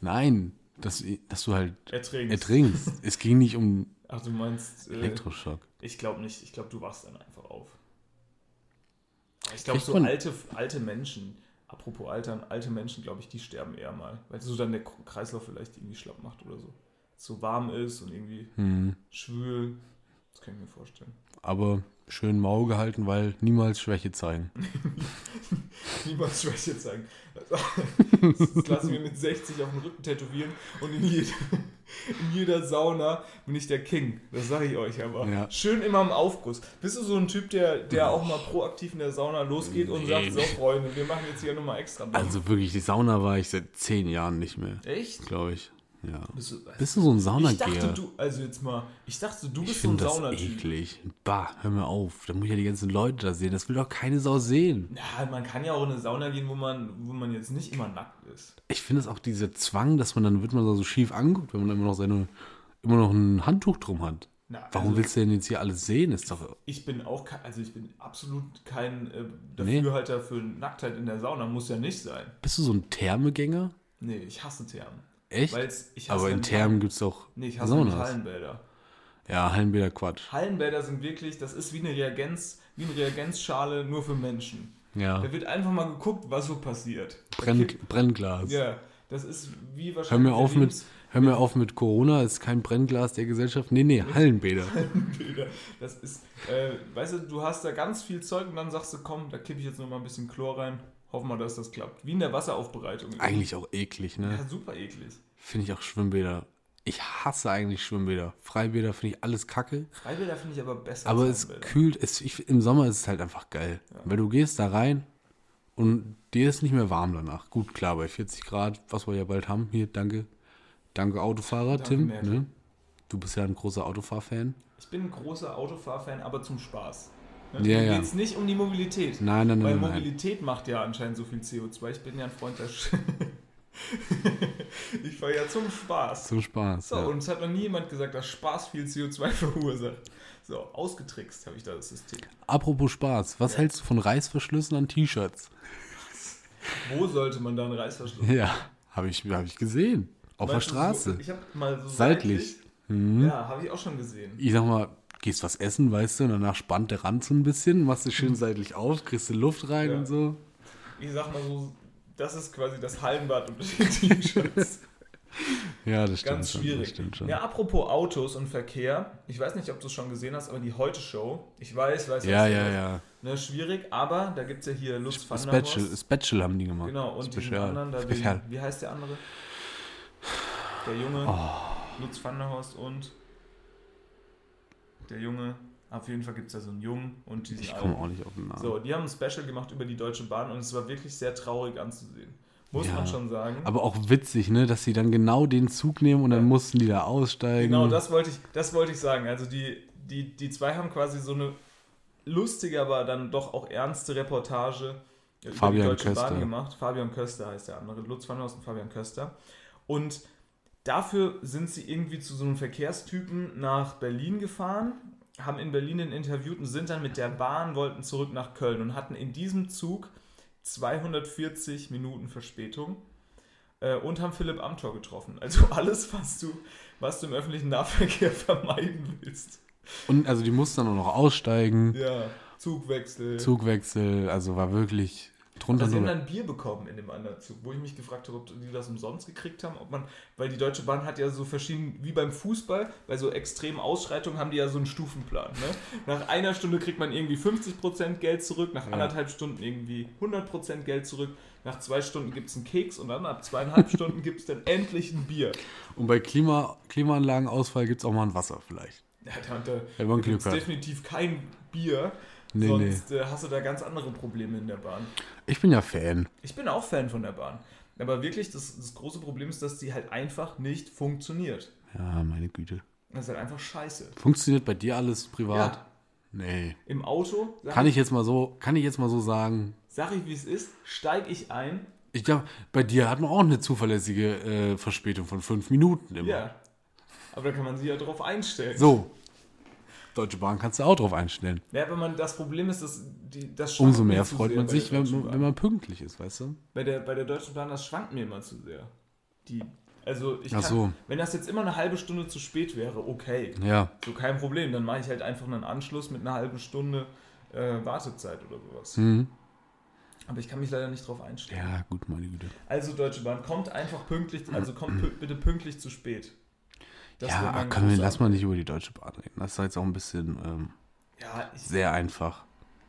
Nein, dass, dass du halt Ertrinkst. ertrinkst. es ging nicht um Ach, du meinst. Äh, Elektroschock. Ich glaube nicht. Ich glaube, du wachst dann einfach auf. Ich glaube, so alte, alte Menschen, apropos Altern, alte Menschen, glaube ich, die sterben eher mal. Weil so dann der Kreislauf vielleicht irgendwie schlapp macht oder so. So warm ist und irgendwie Hm. schwül. Das kann ich mir vorstellen. Aber schön Maul gehalten, weil niemals Schwäche zeigen. Niemals Schwäche zeigen. Das lasse ich mir mit 60 auf den Rücken tätowieren und in, jeder- in jeder Sauna bin ich der King. Das sage ich euch aber. Ja. Schön immer im Aufguss. Bist du so ein Typ, der, der auch mal proaktiv in der Sauna losgeht und sagt, so Freunde, wir machen jetzt hier nochmal extra. Dampf. Also wirklich, die Sauna war ich seit zehn Jahren nicht mehr, Echt? glaube ich. Ja. Bist du, Bist du so ein ich dachte, Saunageher? du, also jetzt mal, ich dachte, du Ich bist so ein finde das Saunatyp. eklig. Bah, hör mir auf. Da muss ich ja die ganzen Leute da sehen. Das will doch keine Sau sehen. Ja, man kann ja auch in eine Sauna gehen, wo man, wo man jetzt nicht immer nackt ist. Ich finde es auch dieser Zwang, dass man dann wird man so schief angeguckt, wenn man immer noch seine, immer noch ein Handtuch drum hat. Na, Warum also- willst du denn jetzt hier alles sehen? Ist doch. Ich bin auch, also ich bin absolut kein äh, Nee. Dafürhalter für Nacktheit in der Sauna, muss ja nicht sein. Bist du so ein Thermegänger? Nee, ich hasse Thermen. Echt? Aber in Thermen gibt es doch Nee, ich hasse Saunas. Hallenbäder. Ja, Hallenbäder Quatsch. Hallenbäder sind wirklich, das ist wie eine Reagenz, wie eine Reagenzschale nur für Menschen. Ja. Da wird einfach mal geguckt, was so passiert. Brenn, Brennglas. Ja, das ist wie Hör wahrscheinlich. mir, auf mit, hör mir auf mit Corona, ist kein Brennglas der Gesellschaft. Nee, nee, Hallenbäder. Lebensbilder. Das ist, äh, weißt du, du hast da ganz viel Zeug und dann sagst du, komm, da kippe ich jetzt noch mal ein bisschen Chlor rein. Hoffen wir, dass das klappt. Wie in der Wasseraufbereitung. Eigentlich auch eklig, ne? Ja, super eklig. Finde ich auch Schwimmbäder. Ich hasse eigentlich Schwimmbäder. Freibäder finde ich alles kacke. Freibäder finde ich aber besser. Aber als es kühlt, es, ich, im Sommer ist es halt einfach geil. Weil du gehst da rein und dir ist nicht mehr warm danach. Gut, klar, bei 40 Grad, was wir ja bald haben. Hier, danke. Danke Autofahrer, Danke, Tim. Ne? Du bist ja ein großer Autofahrfan. Ich bin ein großer Autofahrfan, aber zum Spaß. Ne? Ja, Mir ja. geht's nicht um die Mobilität. Nein, nein, Weil nein, nein. Mobilität macht ja anscheinend so viel CO2. Ich bin ja ein Freund der, Sch Ich fahre ja zum Spaß. Zum Spaß. So, ja. und es hat noch nie jemand gesagt, dass Spaß viel CO2 verursacht. So, ausgetrickst habe ich da das System. Apropos Spaß, was hältst du von Reißverschlüssen an T-Shirts? Wo sollte man da einen Reißverschluss? Ja, habe ich, hab ich gesehen. Auf der Meinst du Straße. So, ich habe mal so Seitlich. Mhm. Ja, habe ich auch schon gesehen. Ich sag mal, gehst was essen, weißt du, und danach spannt der Rand so ein bisschen, machst du schön seitlich auf, kriegst du Luft rein Ja. und so. Ich sag mal so, das ist quasi das Hallenbad unter den T-Shirts. Ja, das stimmt Ganz schon. schwierig. Das stimmt schon. Ja, apropos Autos und Verkehr. Ich weiß nicht, ob du es schon gesehen hast, aber die Heute-Show. Ich weiß, weiß, Ja, weiß, ja, weiß. ja. Ne, schwierig, aber da gibt es ja hier Lutz van der Special, haben die gemacht. Genau, und diesen Spezial. anderen, da den, wie heißt der andere? Der Junge, Oh. Lutz van der Horst und der Junge. Auf jeden Fall gibt es da so einen Jungen und diesen Ich komme auch nicht auf den Namen. So, die haben ein Special gemacht über die Deutsche Bahn und es war wirklich sehr traurig anzusehen. Muss Ja. man schon sagen. Aber auch witzig, ne, dass sie dann genau den Zug nehmen und dann Ja. mussten die da aussteigen. Genau, das wollte ich, das wollte ich sagen. Also die, die, die zwei haben quasi so eine lustige, aber dann doch auch ernste Reportage über Fabian die Deutsche Köster. Bahn gemacht. Fabian Köster heißt der andere. Lutz van Horst und Fabian Köster. Und dafür sind sie irgendwie zu so einem Verkehrstypen nach Berlin gefahren, haben in Berlin den interviewt und sind dann mit der Bahn, wollten zurück nach Köln und hatten in diesem Zug 240 Minuten Verspätung äh, und haben Philipp Amthor getroffen. Also alles, was du, was du im öffentlichen Nahverkehr vermeiden willst. Und also die mussten dann auch noch aussteigen, Ja, Zugwechsel. Zugwechsel, also war wirklich drunter Also sie haben dann Bier bekommen in dem anderen Zug, wo ich mich gefragt habe, ob die das umsonst gekriegt haben, ob man, weil die Deutsche Bahn hat ja so verschieden, wie beim Fußball, bei so extremen Ausschreitungen haben die ja so einen Stufenplan. Ne? Nach einer Stunde kriegt man irgendwie 50% Geld zurück, nach anderthalb Stunden irgendwie 100% Geld zurück, nach zwei Stunden gibt es einen Keks und dann ab zweieinhalb Stunden gibt es dann endlich ein Bier. Und bei Klima, Klimaanlagenausfall gibt es auch mal ein Wasser vielleicht. Ja, da, da, Wenn man Glück hat. definitiv kein Bier, Nee, sonst Äh, hast du da ganz andere Probleme in der Bahn. Ich bin ja Fan. Ich bin auch Fan von der Bahn. Aber wirklich, das, das große Problem ist, dass die halt einfach nicht funktioniert. Ja, meine Güte. Das ist halt einfach scheiße. Funktioniert bei dir alles privat? Ja. Nee. Im Auto, Kann ich jetzt mal so, kann ich jetzt mal so sagen. sag ich, wie es ist, steige ich ein. Ich glaube, bei dir hat man auch eine zuverlässige äh, Verspätung von fünf Minuten immer. Ja. Aber da kann man sich ja drauf einstellen. So. Deutsche Bahn kannst du auch drauf einstellen. Ja, aber man, das Problem ist, dass die, das schwankt Umso mehr freut man sich, wenn, wenn man pünktlich ist, weißt du? Bei der, bei der Deutschen Bahn, das schwankt mir immer zu sehr. Die, also ich kann, so. wenn das jetzt immer eine halbe Stunde zu spät wäre, okay. Ja. So kein Problem. Dann mache ich halt einfach einen Anschluss mit einer halben Stunde äh, Wartezeit oder sowas. Mhm. Aber ich kann mich leider nicht drauf einstellen. Ja, gut, meine Güte. Also Deutsche Bahn, kommt einfach pünktlich, also kommt bitte pünktlich zu spät. Ja, können wir, lass mal nicht über die Deutsche Bahn reden. Das ist jetzt auch ein bisschen ähm, Ja, ich, sehr einfach.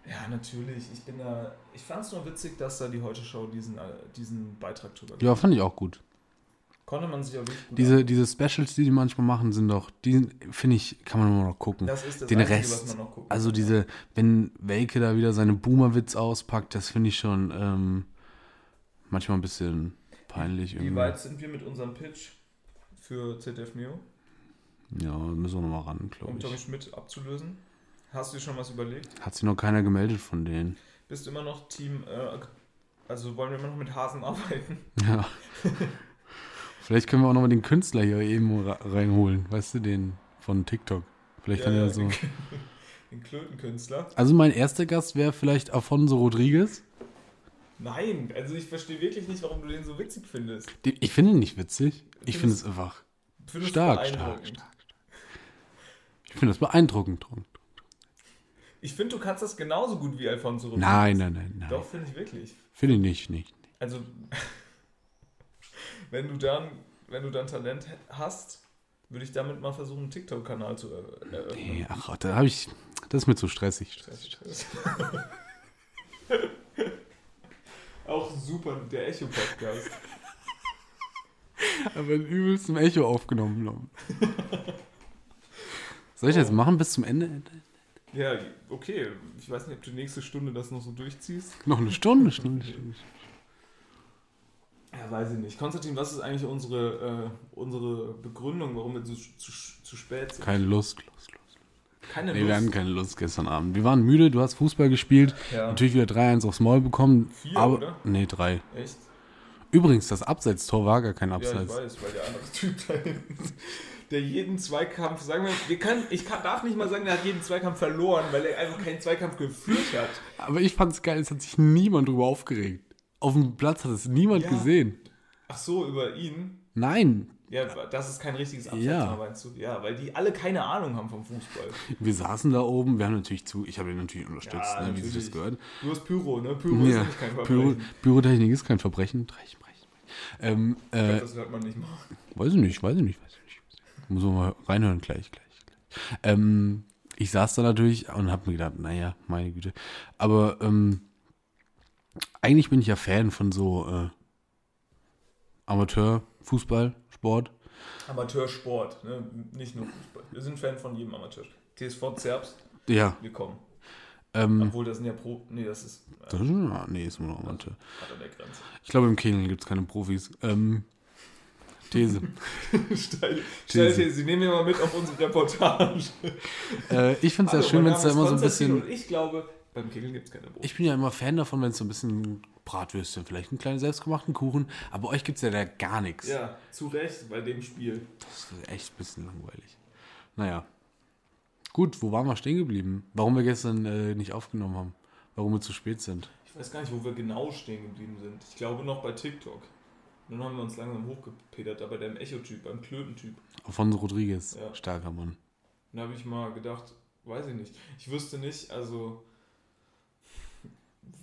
ja, natürlich. Ich bin da. Ich fand es nur witzig, dass da die Heute Show diesen, äh, diesen Beitrag drüber Ja, fand ich auch gut. Konnte man sich auch wirklich gut Diese, diese Specials, die die manchmal machen, sind doch, die finde ich, kann man immer noch gucken. Das ist das Den Einzige, Rest, was man noch gucken also kann, diese, wenn Welke da wieder seine Boomerwitz auspackt, das finde ich schon ähm, manchmal ein bisschen peinlich. Wie irgendwie. weit sind wir mit unserem Pitch für ZDF Neo, Ja, müssen wir nochmal ran, glaube um Tommy ich. Schmidt abzulösen? Hast du dir schon was überlegt? Hat sich noch keiner gemeldet von denen. Bist du immer noch Team, äh, also wollen wir immer noch mit Hasen arbeiten? Ja. Vielleicht können wir auch nochmal den Künstler hier eben reinholen, weißt du, den von TikTok. Vielleicht kann Ja, er ja, so. Den Klötenkünstler? Also mein erster Gast wäre vielleicht Afonso Rodriguez. Nein, also ich verstehe wirklich nicht, warum du den so witzig findest. Die- Ich finde ihn nicht witzig. Ich finde Findest- es einfach Findest stark, stark, stark. Ich finde das beeindruckend. Ich finde, du kannst das genauso gut wie Alfonso Rodriguez. Nein, nein, nein, nein. Doch, finde ich wirklich. Finde ich nicht, nicht. Also, wenn du dann, wenn du dann Talent hast, würde ich damit mal versuchen, einen TikTok-Kanal zu er eröffnen. Nee, ach, da habe ich. Das ist mir zu stressig. Stress, Stress. Auch super, der Echo-Podcast. Aber in übelstem Echo aufgenommen. Soll ich das machen bis zum Ende? Ja, okay. Ich weiß nicht, ob du nächste Stunde das noch so durchziehst. Noch eine Stunde, Stunde, Stunde. Ja, weiß ich nicht. Konstantin, was ist eigentlich unsere, äh, unsere Begründung, warum wir zu, zu, zu spät sind? Keine Lust, Lust, Lust. Keine Nee, wir hatten keine Lust gestern Abend. Wir waren müde, du hast Fußball gespielt. Ja. Natürlich wieder 3-1 aufs Maul bekommen. Vier, aber, oder? Nee, drei. Echt? Übrigens, das Abseitstor war gar kein Ja, ich Abseits. weiß, weil der andere Typ da hinten, der jeden Zweikampf, sagen wir, wir können, ich kann, darf nicht mal sagen, der hat jeden Zweikampf verloren, weil er einfach keinen Zweikampf geführt hat. Aber ich fand's geil, es hat sich niemand drüber aufgeregt. Auf dem Platz hat es niemand Ja. gesehen. Ach so, über ihn. Nein, Ja, das ist kein richtiges Abseits, Ja. meinst du? Ja, weil die alle keine Ahnung haben vom Fußball. wir saßen da oben, wir haben natürlich zu, ich habe ihn natürlich unterstützt, Ja, ne, wie sich das natürlich. gehört. Du hast Pyro, ne? Pyro ist Ja, nicht kein Pyro, Verbrechen. Pyrotechnik ist kein Verbrechen. Reich, ähm, äh, Das hört man nicht mal. weiß ich nicht, weiß ich nicht, weiß ich nicht. Muss man mal reinhören, gleich, gleich. gleich. Ähm, ich saß da natürlich und habe mir gedacht, naja, meine Güte. Aber ähm, eigentlich bin ich ja Fan von so äh, Amateurfußball, Sport. Amateursport, ne? Nicht nur Fußball. Wir sind Fan von jedem Amateur. TSV Zerbst, Ja, wir kommen. ähm, Obwohl, das sind ja Pro. Nee, das ist äh, das ist, nee, ist immer noch Amateur. Ich glaube, im Kegeln gibt es keine Profis. Ähm, These. Steil, steil, These. Sie nehmen wir mal mit auf unsere Reportage. äh, ich finde es ja schön, wenn es da immer so ein bisschen. Und ich glaube, beim Kegeln gibt es keine Pro. Ich bin ja immer Fan davon, wenn es so ein bisschen Bratwürstchen, vielleicht einen kleinen selbstgemachten Kuchen. Aber euch gibt es ja da gar nichts. Ja, zu Recht bei dem Spiel. Das ist echt ein bisschen langweilig. Naja. Gut, wo waren wir stehen geblieben? Warum wir gestern äh, nicht aufgenommen haben? Warum wir zu spät sind? Ich weiß gar nicht, wo wir genau stehen geblieben sind. Ich glaube noch bei TikTok. Dann haben wir uns langsam hochgepedert, da bei dem Echo-Typ, beim Klöten-Typ. Alfonso Rodriguez, Ja. starker Mann. Da habe ich mal gedacht, weiß ich nicht. Ich wüsste nicht, also.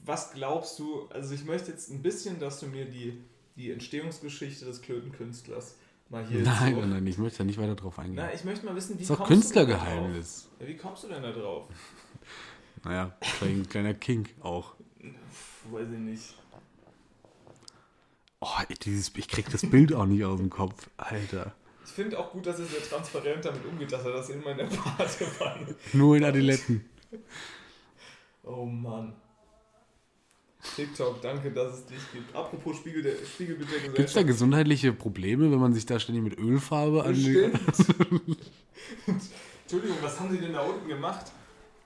Was glaubst du? Also, ich möchte jetzt ein bisschen, dass du mir die, die Entstehungsgeschichte des Klötenkünstlers mal hier. Nein, nein, nein, ich möchte da nicht weiter drauf eingehen. Na, ich möchte mal wissen, wie das ist doch kommst drauf? Künstlergeheimnis. Ja, wie kommst du denn da drauf? Naja, ein kleiner Kink auch. Weiß ich nicht. Oh, ich- dieses, ich krieg das Bild auch nicht aus dem Kopf. Alter. Ich finde auch gut, dass er sehr transparent damit umgeht, dass er das immer in der Badewanne. Nur in Adiletten. Oh Mann. TikTok, danke, dass es dich gibt. Apropos Spiegel der, Spiegelbild der Gibt es da Gesellschaft. gesundheitliche Probleme, wenn man sich da ständig mit Ölfarbe an die... Bestimmt. Entschuldigung, was haben Sie denn da unten gemacht?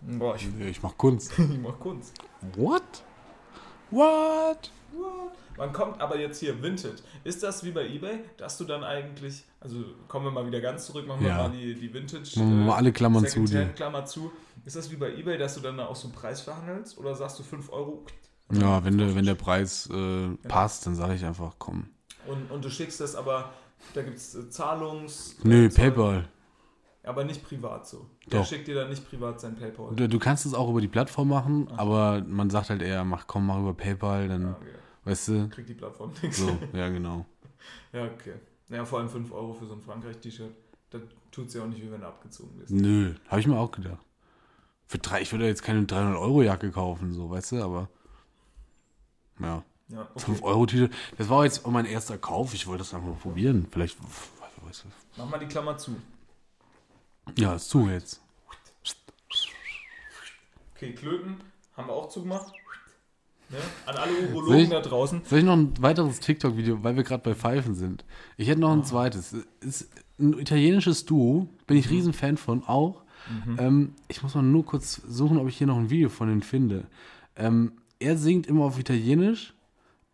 Boah, ich, Ich mach Kunst. ich mach Kunst. What? What? Man kommt aber jetzt hier, Vinted. Ist das wie bei Ebay, dass du dann eigentlich, also kommen wir mal wieder ganz zurück, machen wir Ja. mal die, die Vintage. Machen wir mal alle Klammern zu, die- Klammer zu. Ist das wie bei Ebay, dass du dann auch so einen Preis verhandelst? Oder sagst du 5 Euro? Ja, wenn, der, wenn der Preis äh, passt, dann sage ich einfach, komm. Und, und du schickst das aber, da gibt es Zahlungs... Nö, äh, Zahl- PayPal. Aber nicht privat so. Der Doch. schickt dir dann nicht privat sein PayPal. Du, du kannst es auch über die Plattform machen, aber man sagt halt eher, mach komm, mach über PayPal, dann, Ah, okay. Weißt du, Kriegt die Plattform nichts. so, ja genau. Ja, okay. Naja, vor allem 5 Euro für so ein Frankreich-T-Shirt. Da tut es ja auch nicht, wie wenn du abgezogen bist. Nö, habe ich mir auch gedacht. Für drei, ich würde jetzt keine 300-Euro-Jacke kaufen, so, weißt du, aber ja, Ja, okay. 5-Euro-T-Shirt, das war jetzt mein erster Kauf, ich wollte das einfach mal probieren, vielleicht, weißt du, Mach mal die Klammer zu. ja, ist zu jetzt. Okay, Klöten haben wir auch zugemacht. Ne? An alle Urologen ich- da draußen. Soll ich noch ein weiteres TikTok-Video, weil wir gerade bei Pfeifen sind? Ich hätte noch ein zweites. Ist ein italienisches Duo, bin ich riesen Fan von, auch. Ähm, ich muss mal nur kurz suchen, ob ich hier noch ein Video von denen finde. Ähm, er singt immer auf Italienisch,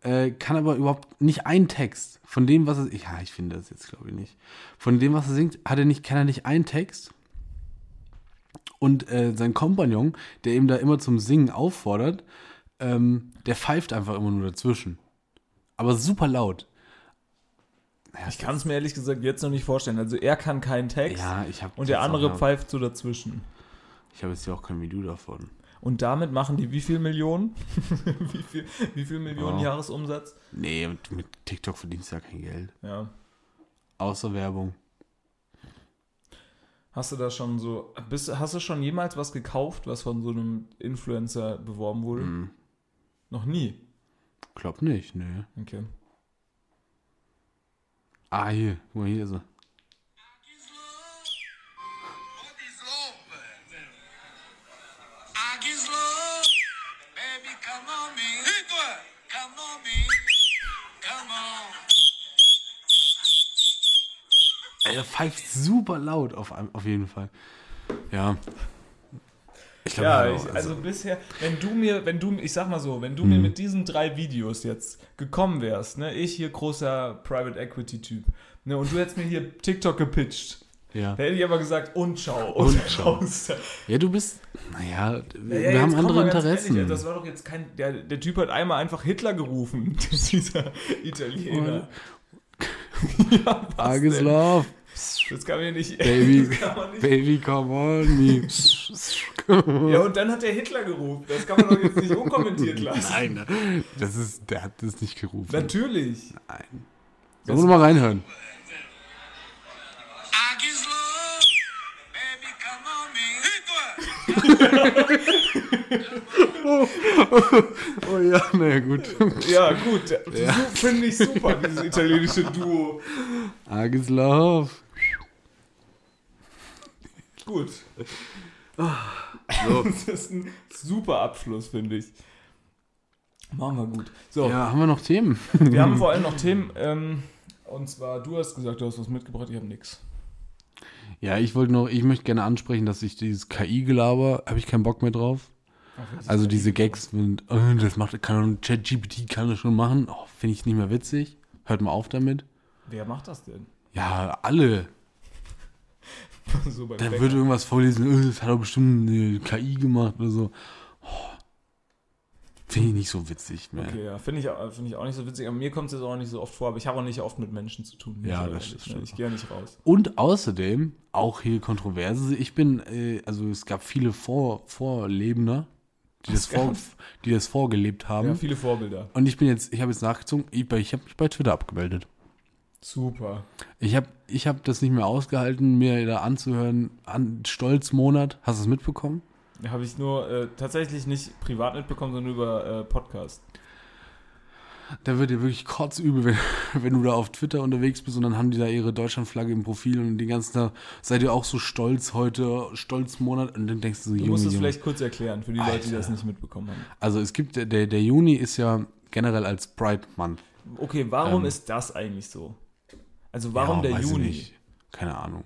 äh, kann aber überhaupt nicht einen Text von dem, was er. Ja, ich finde das jetzt, glaube ich, nicht. Von dem, was er singt, hat er nicht, kann er nicht einen Text. Und äh, sein Kompagnon, der ihm da immer zum Singen auffordert, ähm, der pfeift einfach immer nur dazwischen. Aber super laut. Ich kann es mir ehrlich gesagt jetzt noch nicht vorstellen. Also er kann keinen Text Ja, und der andere pfeift so dazwischen. Ich habe jetzt ja auch kein Video davon. Und damit machen die wie viel Millionen? wie, viel, wie viel Millionen Ja. Jahresumsatz? Nee, mit, mit TikTok verdienst du ja kein Geld. Ja. Außer Werbung. Hast du da schon so, bist, hast du schon jemals was gekauft, was von so einem Influencer beworben wurde? Hm, Noch nie. glaub nicht, nee. Okay. Ah, hier, guck mal, hier ist er. Er pfeift super laut auf, auf jeden Fall. Ja. Ich glaub, Ja, ja, ich, also- also bisher, wenn du mir, wenn du, ich sag mal so, wenn du mir mit diesen drei Videos jetzt gekommen wärst, ne, ich hier großer Private Equity Typ, ne, und du hättest mir hier TikTok gepitcht, Ja. da hätte ich aber gesagt, und schau, Und und schau. ja, du bist, naja, wir, Ja, wir haben andere Interessen. Ehrlich, das war doch jetzt kein, der, der Typ hat einmal einfach Hitler gerufen, dieser Italiener. ja, was? Love, Das kann mir nicht, Baby, kann man nicht. Baby, come on me. Ja, und dann hat der Hitler gerufen, das kann man doch jetzt nicht unkommentiert lassen. Nein, das ist, der hat das nicht gerufen. Natürlich. Nein. Sollen wir mal reinhören? Agislo, baby, come on me. Oh ja, naja, gut. Ja, gut. So finde ich super, dieses italienische Duo. Arges Love. Gut. So. Das ist ein super Abschluss, finde ich. Machen wir gut. So, Ja, haben wir noch Themen? wir haben vor allem noch Themen. Ähm, und zwar, du hast gesagt, du hast was mitgebracht, ich habe nichts. Ja, ich wollte noch, ich möchte gerne ansprechen, dass ich dieses KI-Gelaber, habe ich keinen Bock mehr drauf. Also diese Gags mit, oh, das macht, kann ChatGPT kann das schon machen, oh, finde ich nicht mehr witzig. Hört mal auf damit. Wer macht das denn? Ja, alle. so beim Da Bäcker. wird irgendwas vorlesen, oh, das hat doch bestimmt eine KI gemacht oder so. Oh, finde ich nicht so witzig mehr. Okay, ja, finde ich, auch- finde ich auch nicht so witzig. Aber mir kommt es jetzt auch nicht so oft vor, aber ich habe auch nicht oft mit Menschen zu tun. Ja, das ehrlich, stimmt. ne? Ich gehe ja nicht raus. Und außerdem, auch hier Kontroverse, ich bin, äh, also es gab viele Vor Vorlebender, die das, vor, die das vorgelebt haben. Ja, viele Vorbilder. Und ich bin jetzt, ich habe jetzt nachgezogen, ich, ich habe mich bei Twitter abgemeldet. Super. Ich habe ich hab das nicht mehr ausgehalten, mir da anzuhören, an Stolzmonat. Hast du es mitbekommen? Habe ich nur äh, tatsächlich nicht privat mitbekommen, sondern über äh, Podcast. Da wird dir wirklich kotzübel, wenn, wenn du da auf Twitter unterwegs bist und dann haben die da ihre Deutschlandflagge im Profil und die ganzen Tag, seid ihr auch so stolz heute, Stolzmonat? Und dann denkst du so, Du Junge, musst es vielleicht kurz erklären für die Leute, die Alter. das nicht mitbekommen haben. Also es gibt, der, der Juni ist ja generell als Pride Month. Okay, warum Ähm. ist das eigentlich so? Also warum Ja, der Juni? Keine Ahnung.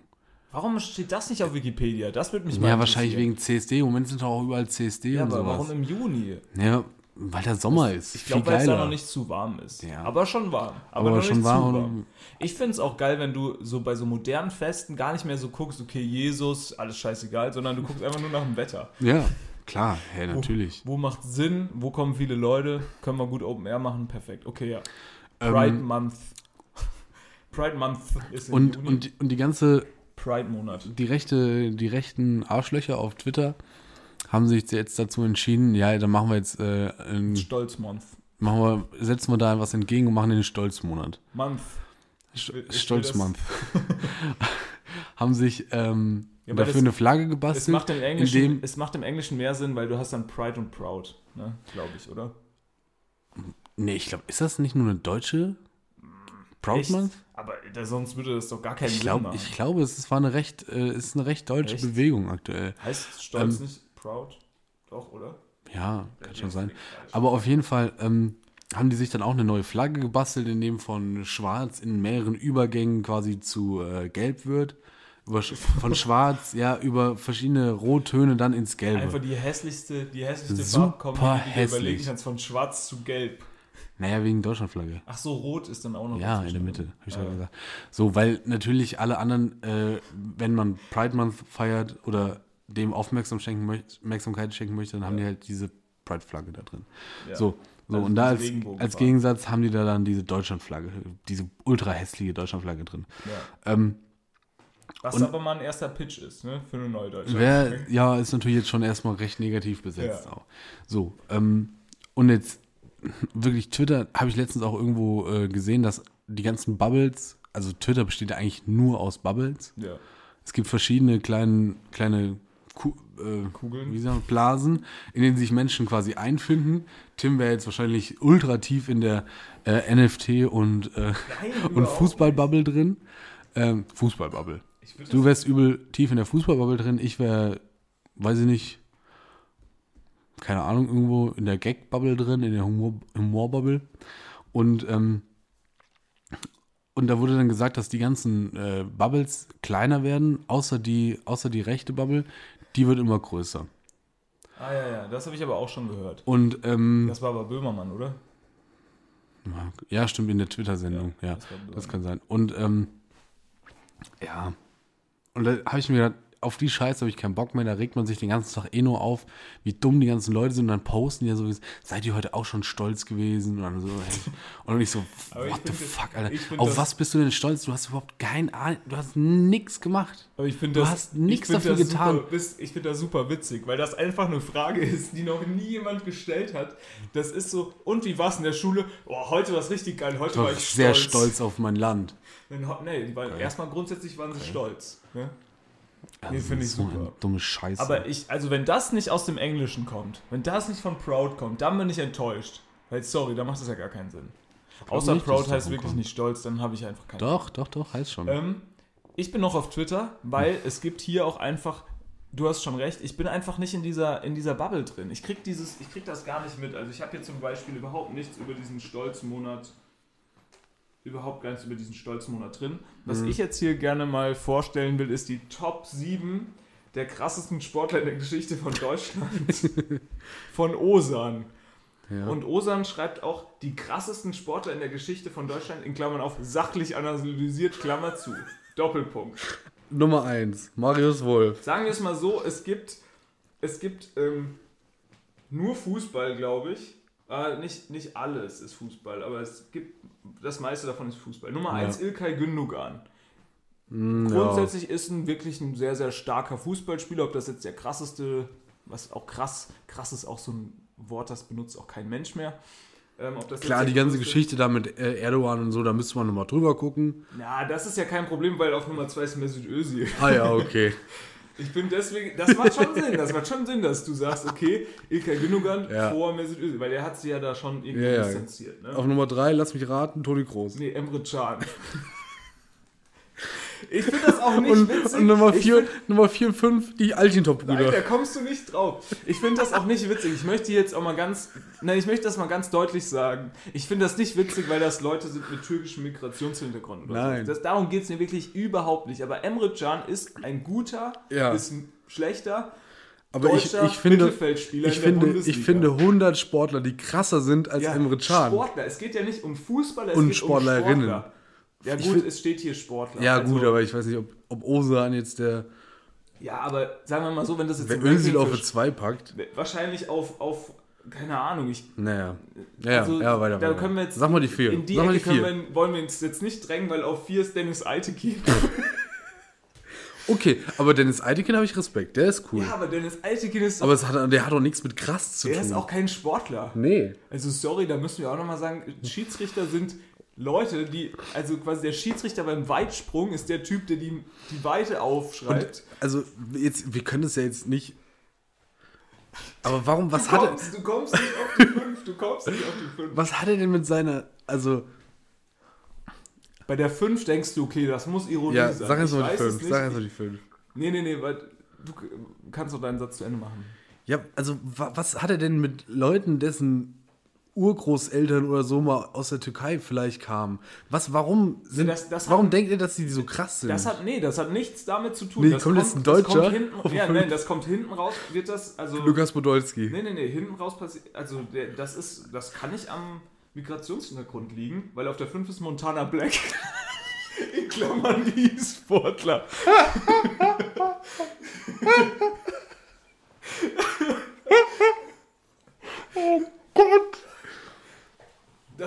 Warum steht das nicht auf Wikipedia? Das würde mich mal Ja, wahrscheinlich wegen CSD. Im Moment sind doch auch überall CSD Ja, und aber sowas. warum im Juni? Ja, weil der Sommer ist. Ich glaube, weil es da noch nicht zu warm ist. Ja. Aber schon warm. Aber, Aber noch schon nicht warm warm. Ich finde es auch geil, wenn du so bei so modernen Festen gar nicht mehr so guckst, okay, Jesus, alles scheißegal, sondern du guckst einfach nur nach dem Wetter. Ja, klar, hey, natürlich. Wo macht Sinn? Wo kommen viele Leute? Können wir gut Open Air machen? Perfekt. Okay, ja. Ähm, Pride Month. Pride Month ist im und, Juni. und, die- und die ganze, Pride-Monat. die rechte, die rechten Arschlöcher auf Twitter haben sich jetzt dazu entschieden, ja, dann machen wir jetzt, äh, ein, Stolz-Month. machen wir, setzen wir da was entgegen und machen den Stolzmonat. Month. Stolzmonth. haben sich ähm, Ja, dafür das- eine Flagge Es gebastelt. macht, im Englischen, es macht im Englischen mehr Sinn, weil du hast dann Pride und Proud, ne? glaube ich, oder? nee, ich glaube, ist das nicht nur eine deutsche Proud? Month? Aber sonst würde das doch gar keinen Ich, Sinn glaub, machen. ich glaube, es ist, war eine recht, äh, ist eine recht deutsche Echt? Bewegung aktuell. heißt Stolz ähm, nicht Proud? Doch, oder? Ja, kann schon sein. Aber auf jeden Fall ähm, haben die sich dann auch eine neue Flagge gebastelt, in dem von Schwarz in mehreren Übergängen quasi zu äh, Gelb wird. Über, von Schwarz, ja, über verschiedene Rottöne dann ins Gelbe. Einfach die hässlichste, die hässlichste Super Farbkombi, die du hässlich. überlegen kannst, von schwarz zu gelb. Naja, wegen Deutschlandflagge. Ach so, rot ist dann auch noch Ja, in der Mitte, habe ich Ja. ja. gesagt. So, weil natürlich alle anderen, äh, wenn man Pride Month feiert oder dem Aufmerksam schenken möcht, Aufmerksamkeit schenken möchte, dann haben die halt diese Pride-Flagge da drin. Ja. So, so Also und da als, als Gegensatz haben die da dann diese Deutschlandflagge, diese ultra hässliche Deutschlandflagge drin. Ja. Ähm, Was aber mal ein erster Pitch ist, ne? Für eine neue Deutschland. Wer, ja, ist natürlich jetzt schon erstmal recht negativ besetzt Ja. auch. So, ähm, und jetzt wirklich Twitter, habe ich letztens auch irgendwo äh, gesehen, dass die ganzen Bubbles, also Twitter besteht ja eigentlich nur aus Bubbles. Ja. Es gibt verschiedene kleine, kleine Ku äh, Kugeln. wie sagen, Blasen, in denen sich Menschen quasi einfinden. Tim wäre jetzt wahrscheinlich ultra tief in der äh, NFT und, äh, und überhaupt Fußballbubble drin. Ähm, Fußballbubble. Du wärst übel tief in der Fußballbubble drin. Ich wäre, weiß ich nicht, keine Ahnung, irgendwo in der Gag-Bubble drin, in der Humor- Humor-Bubble. Und, ähm, und da wurde dann gesagt, dass die ganzen äh, Bubbles kleiner werden, außer die, außer die rechte Bubble, die wird immer größer. Ah ja, ja, das habe ich aber auch schon gehört. Und ähm, Das war aber Böhmermann, oder? ja, stimmt, in der Twitter-Sendung. Ja, das war Böhmermann. das kann sein. Und ähm, ja, und da habe ich mir gedacht, auf die Scheiße habe ich keinen Bock mehr. Da regt man sich den ganzen Tag eh nur auf, wie dumm die ganzen Leute sind. Und dann posten die ja so, seid ihr heute auch schon stolz gewesen? Und dann so, hey. und dann ich so, what the fuck, Alter. ich finde Auf das- was bist du denn stolz? Du hast überhaupt kein Ahnung, du hast nichts gemacht. Aber ich finde Du das, hast nichts dafür das getan. Super, ich finde das super witzig, weil das einfach eine Frage ist, die noch nie jemand gestellt hat. Das ist so, und wie war es in der Schule? Oh, heute war es richtig geil, heute Ich war war ich sehr stolz auf mein Land. Nee, die waren, erstmal grundsätzlich waren sie stolz. Ne? Also, Nee, finde ich so super. dumme Scheiße. Aber ich, also wenn das nicht aus dem Englischen kommt, wenn das nicht von Proud kommt, dann bin ich enttäuscht. Weil, sorry, da macht das ja gar keinen Sinn. Außer nicht, Proud heißt wirklich kommt. nicht stolz, dann habe ich einfach keinen. doch, doch, doch, heißt schon. Ähm, ich bin noch auf Twitter, weil es gibt hier auch einfach, du hast schon recht, ich bin einfach nicht in dieser, in dieser Bubble drin. Ich krieg dieses, ich krieg das gar nicht mit. Also ich habe hier zum Beispiel überhaupt nichts über diesen Stolzmonat, überhaupt gar nichts über diesen Stolzmonat drin. Was Mhm. ich jetzt hier gerne mal vorstellen will, ist die Top 7 der krassesten Sportler in der Geschichte von Deutschland. von Osan. ja. Und Osan schreibt auch die krassesten Sportler in der Geschichte von Deutschland, in Klammern auf, sachlich analysiert, Klammer zu. Doppelpunkt. Nummer 1, Marius Wolf. Sagen wir es mal so, es gibt, es gibt ähm, nur Fußball, glaube ich. Äh, nicht, nicht alles ist Fußball, aber es gibt, das meiste davon ist Fußball. Nummer Ja. 1, Ilkay Gündogan. Mm, Grundsätzlich ist ein wirklich ein sehr, sehr starker Fußballspieler. Ob das jetzt der krasseste, was auch krass, krass ist auch so ein Wort, das benutzt auch kein Mensch mehr. Ähm, Klar, die ganze Geschichte da mit äh, Erdogan und so, da müsste man nochmal drüber gucken. Na, das ist ja kein Problem, weil auf Nummer 2 ist Mesut Özil. Ah ja, okay. Ich bin deswegen, das macht schon Sinn, das macht schon Sinn, dass du sagst, okay, Ilkay Gündogan Ja. vor Mesut Özil, weil der hat sie ja da schon irgendwie Ja, distanziert. Ne? Auf Nummer 3, lass mich raten, Toni Groß. Nee, Emre Can. Ich finde das auch nicht Und, witzig. und Nummer Ich 4 find- Nummer vier und 5, die Nein, da Altintop-Brüder. kommst du nicht drauf. Ich finde das auch nicht witzig. Ich möchte jetzt auch mal ganz, nein, ich möchte das mal ganz deutlich sagen. Ich finde das nicht witzig, weil das Leute sind mit türkischem Migrationshintergrund. Oder Nein. So. Das, darum geht es mir wirklich überhaupt nicht. Aber Emre Can ist ein guter, Ja. ist ein schlechter Aber ich, ich finde, Mittelfeldspieler ich finde, Bundesliga. ich finde 100 Sportler, die krasser sind als Ja, Emre Can. Sportler. Es geht ja nicht um Fußballer, es Und geht Sportlerinnen. um Sportler. Ja gut, find- es steht hier Sportler. Ja, Also, gut, aber ich weiß nicht, ob, ob Osan jetzt der. Ja, aber sagen wir mal so, wenn das jetzt Ranking Özil auf für- eine 2 packt. wahrscheinlich auf, auf keine Ahnung, ich Naja. Ja, Also, ja, weiter. da weiter. können wir jetzt Sag mal die 4. in die Sag mal die Ecke 4. wir, wollen wir uns jetzt nicht drängen, weil auf 4 ist Dennis Eitekin. Okay, aber Dennis Eitekin habe ich Respekt. Der ist cool. ja, aber Dennis Eitekin ist, aber es hat, der hat doch nichts mit krass zu der tun. ist auch kein Sportler. nee. Also sorry, da müssen wir auch nochmal sagen, Schiedsrichter sind Leute, die, also quasi der Schiedsrichter beim Weitsprung ist der Typ, der die, die Weite aufschreibt. Also, jetzt, wir können das ja jetzt nicht. Aber warum, was du, hat er. kommst, du kommst nicht auf die 5, du kommst nicht auf die 5. Was hat er denn mit seiner. Also, Bei der 5 denkst du, okay, das muss Ironie ja, sein. sag jetzt mal die weiß es 5. nicht. Sag jetzt mal die 5. Nee, nee, nee, weil du kannst doch deinen Satz zu Ende machen. Ja, also, wa was hat er denn mit Leuten, dessen Urgroßeltern oder so mal aus der Türkei vielleicht kamen? Was, warum sind, das- das warum hat- denkt ihr, dass die so krass sind? Das hat, nee, das hat nichts damit zu tun. Nee, das kommt jetzt ein das Deutscher kommt hinten, ja, nein, das kommt hinten raus, wird das, also... Lukas Podolski. Nee, nee, nee, hinten raus passiert, also der, das ist, das kann nicht am Migrationshintergrund liegen, weil auf der 5 ist Montana Black. In Klammern E-Sportler.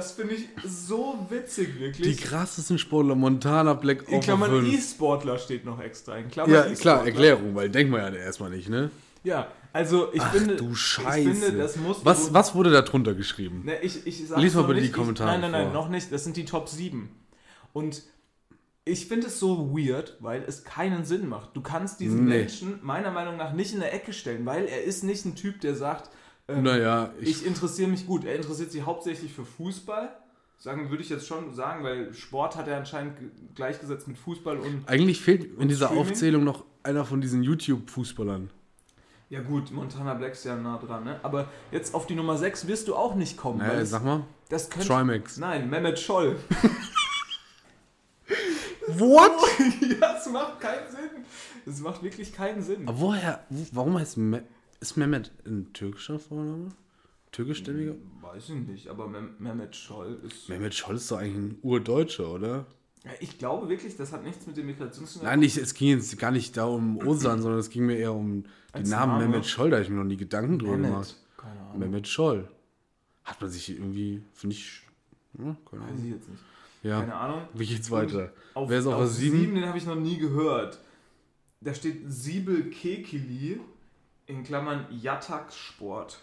Das finde ich so witzig, Die wirklich. krassesten Sportler, Montana Black In auf Klammern. E-Sportler steht noch extra. In Klammern Ja, E-Sportler. klar, Erklärung, weil denkt man ja erstmal nicht, ne? Ja, also ich Ach finde, du ich Scheiße. finde, das muss was, was wurde da drunter geschrieben? Ne, ich, ich Lies mal bitte die. Kommentare Ich, nein, nein, nein, vor. noch nicht. Das sind die Top 7. Und ich finde es so weird, weil es keinen Sinn macht. Du kannst diesen Nee. Menschen meiner Meinung nach nicht in der Ecke stellen, weil er ist nicht ein Typ, der sagt, ähm, Naja, ich, ich interessiere mich gut. Er interessiert sich hauptsächlich für Fußball. Sagen würde ich jetzt schon sagen, weil Sport hat er anscheinend ge- gleichgesetzt mit Fußball und eigentlich fehlt in dieser Streaming? Aufzählung noch einer von diesen YouTube-Fußballern. ja gut, Montana Black ist ja nah dran, ne? Aber jetzt auf die Nummer 6 wirst du auch nicht kommen. Naja, sag mal. das könnte, Trimax. Nein, Mehmet Scholl. What? ja, das macht keinen Sinn. Das macht wirklich keinen Sinn. Aber woher, wo- warum heißt Me Ist Mehmet ein türkischer Vorname? Türkischstämmiger? Weiß ich nicht, aber Mehmet Scholl ist. Mehmet Scholl ist doch eigentlich ein Urdeutscher, oder? Ich glaube wirklich, das hat nichts mit dem Migrations... Nein, ich, es ging jetzt gar nicht da um Osan, sondern es ging mir eher um den Als Namen Name? Mehmet Scholl, da habe ich mir noch nie Gedanken drüber gemacht. Keine Ahnung. Mehmet Scholl. Hat man sich irgendwie, finde ich, ja, keine Weiß Ahnung. ich jetzt nicht. Ja. Keine Ahnung. Wie geht's weiter? Auf, Wer ist auf, der 7? den habe ich noch nie gehört. Da steht Siebel Kekili in Klammern Yatak Sport.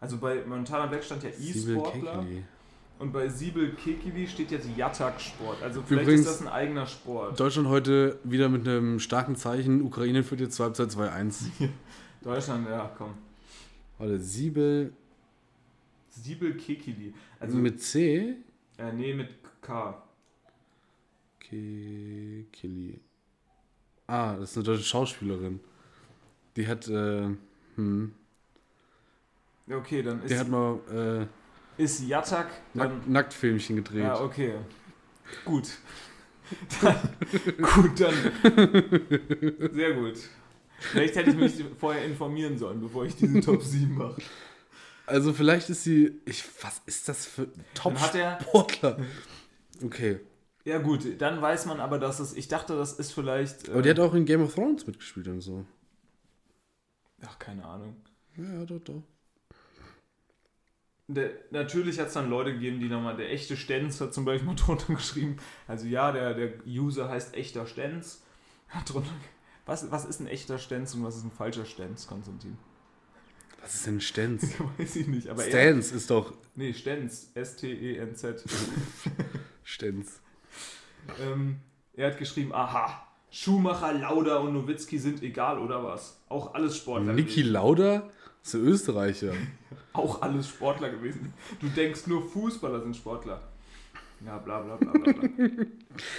Also bei Montana Black stand ja E-Sportler und bei Siebel Kekili steht jetzt Yatak Sport. Also vielleicht Übrigens- ist das ein eigener Sport. Deutschland heute wieder mit einem starken Zeichen. Ukraine führt jetzt zur Halbzeit 2-1. Deutschland, ja, komm. Warte, Siebel Siebel Kekili. Also mit C? äh, nee, mit K. Kekili. Ah, das ist eine deutsche Schauspielerin. Die hat, äh, hm, Ja, Okay, dann ist, hat mal äh, ist dann Nack Nacktfilmchen gedreht. Ja, okay. Gut. Dann, gut, dann. Sehr gut. Vielleicht hätte ich mich vorher informieren sollen, bevor ich diesen Top 7 mache. Also vielleicht ist sie, ich, was ist das für hat er- Top-Sportler? Okay. Ja, gut, dann weiß man aber, dass es. Ich dachte, das ist vielleicht. Äh, Aber die hat auch in Game of Thrones mitgespielt und so. Ach, keine Ahnung. Ja, doch, doch. Der, natürlich hat es dann Leute gegeben, die nochmal. Der echte Stenz hat zum Beispiel mal drunter geschrieben. Also, ja, der, der User heißt echter Stenz. Hat drunter. Was, was ist ein echter Stenz und was ist ein falscher Stenz, Konstantin? Was ist denn Stenz? Weiß ich nicht, aber er. Stans ist doch Nee, Stenz. S-T-E-N-Z. Stenz. Ähm, er hat geschrieben, aha, Schumacher, Lauda und Nowitzki sind egal, oder was? Auch alles Sportler Niki. Lauda ist ein Österreicher. Auch alles Sportler gewesen. Du denkst, nur Fußballer sind Sportler. Ja, bla bla bla bla. bla.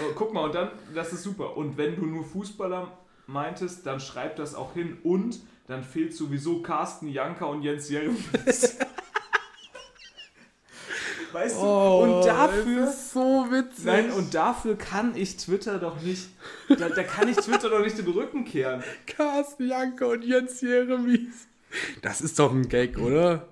oh, guck mal, und dann, das ist super. Und wenn du nur Fußballer meintest, dann schreib das auch hin und dann fehlt sowieso Carsten Janker und Jens Jeremies. Weißt du? und dafür... Oh, ist so witzig. Nein, und dafür kann ich Twitter doch nicht. Da, da kann ich Twitter doch nicht den Rücken kehren. Carsten Janker und Jens Jeremies. Das ist doch ein Gag, oder?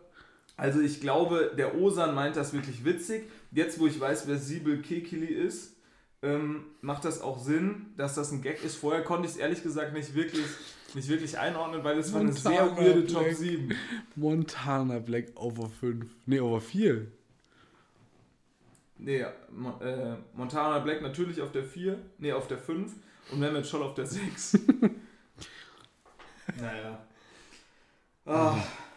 Also ich glaube, der Osan meint das wirklich witzig. Jetzt, wo ich weiß, wer Siebel Kekili ist, ähm, macht das auch Sinn, dass das ein Gag ist. Vorher konnte ich es ehrlich gesagt nicht wirklich, nicht wirklich einordnen, weil es war eine sehr weirde Top Black. 7. Montana Black over 5. Nee, over 4. Nee, äh, Montana Black natürlich auf der 4, nee, auf der 5 und Mehmet Scholl auf der 6. naja. Ah,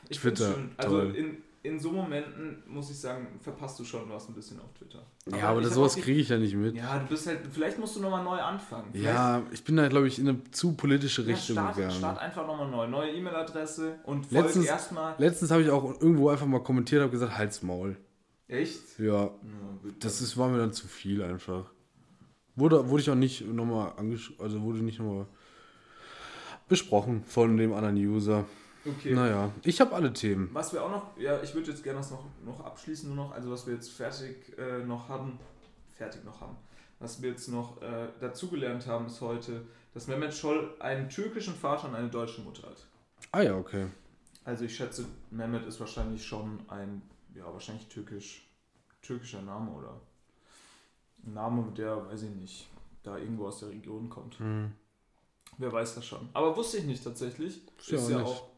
ich find's Twitter, schön. Also toll. in, in so Momenten, muss ich sagen, verpasst du schon was ein bisschen auf Twitter. Ja, aber ich das, sowas kriege ich ja nicht mit. Ja, du bist halt, vielleicht musst du nochmal neu anfangen. Vielleicht- Ja, ich bin da, glaube ich, in eine zu politische ja, Richtung start, gegangen. start einfach nochmal neu. Neue E-Mail-Adresse und folg Letztens, erstmal. letztens habe ich auch irgendwo einfach mal kommentiert, habe gesagt, halt's Maul. Echt? Ja, das ist, war mir dann zu viel einfach. Wurde, wurde ich auch nicht nochmal angesch... Also wurde nicht nochmal besprochen von dem anderen User. Okay. Naja, ich habe alle Themen. Was wir auch noch, ja, ich würde jetzt gerne das noch, noch abschließen, nur noch, also was wir jetzt fertig äh, noch haben, fertig noch haben, was wir jetzt noch äh, dazugelernt haben, ist heute, dass Mehmet Scholl einen türkischen Vater und eine deutsche Mutter hat. Ah ja, okay. Also ich schätze, Mehmet ist wahrscheinlich schon ein, ja, wahrscheinlich türkisch, türkischer Name oder ein Name, der, weiß ich nicht, da irgendwo aus der Region kommt. Hm. Wer weiß das schon. Aber wusste ich nicht tatsächlich. Ist ja auch nicht. auch,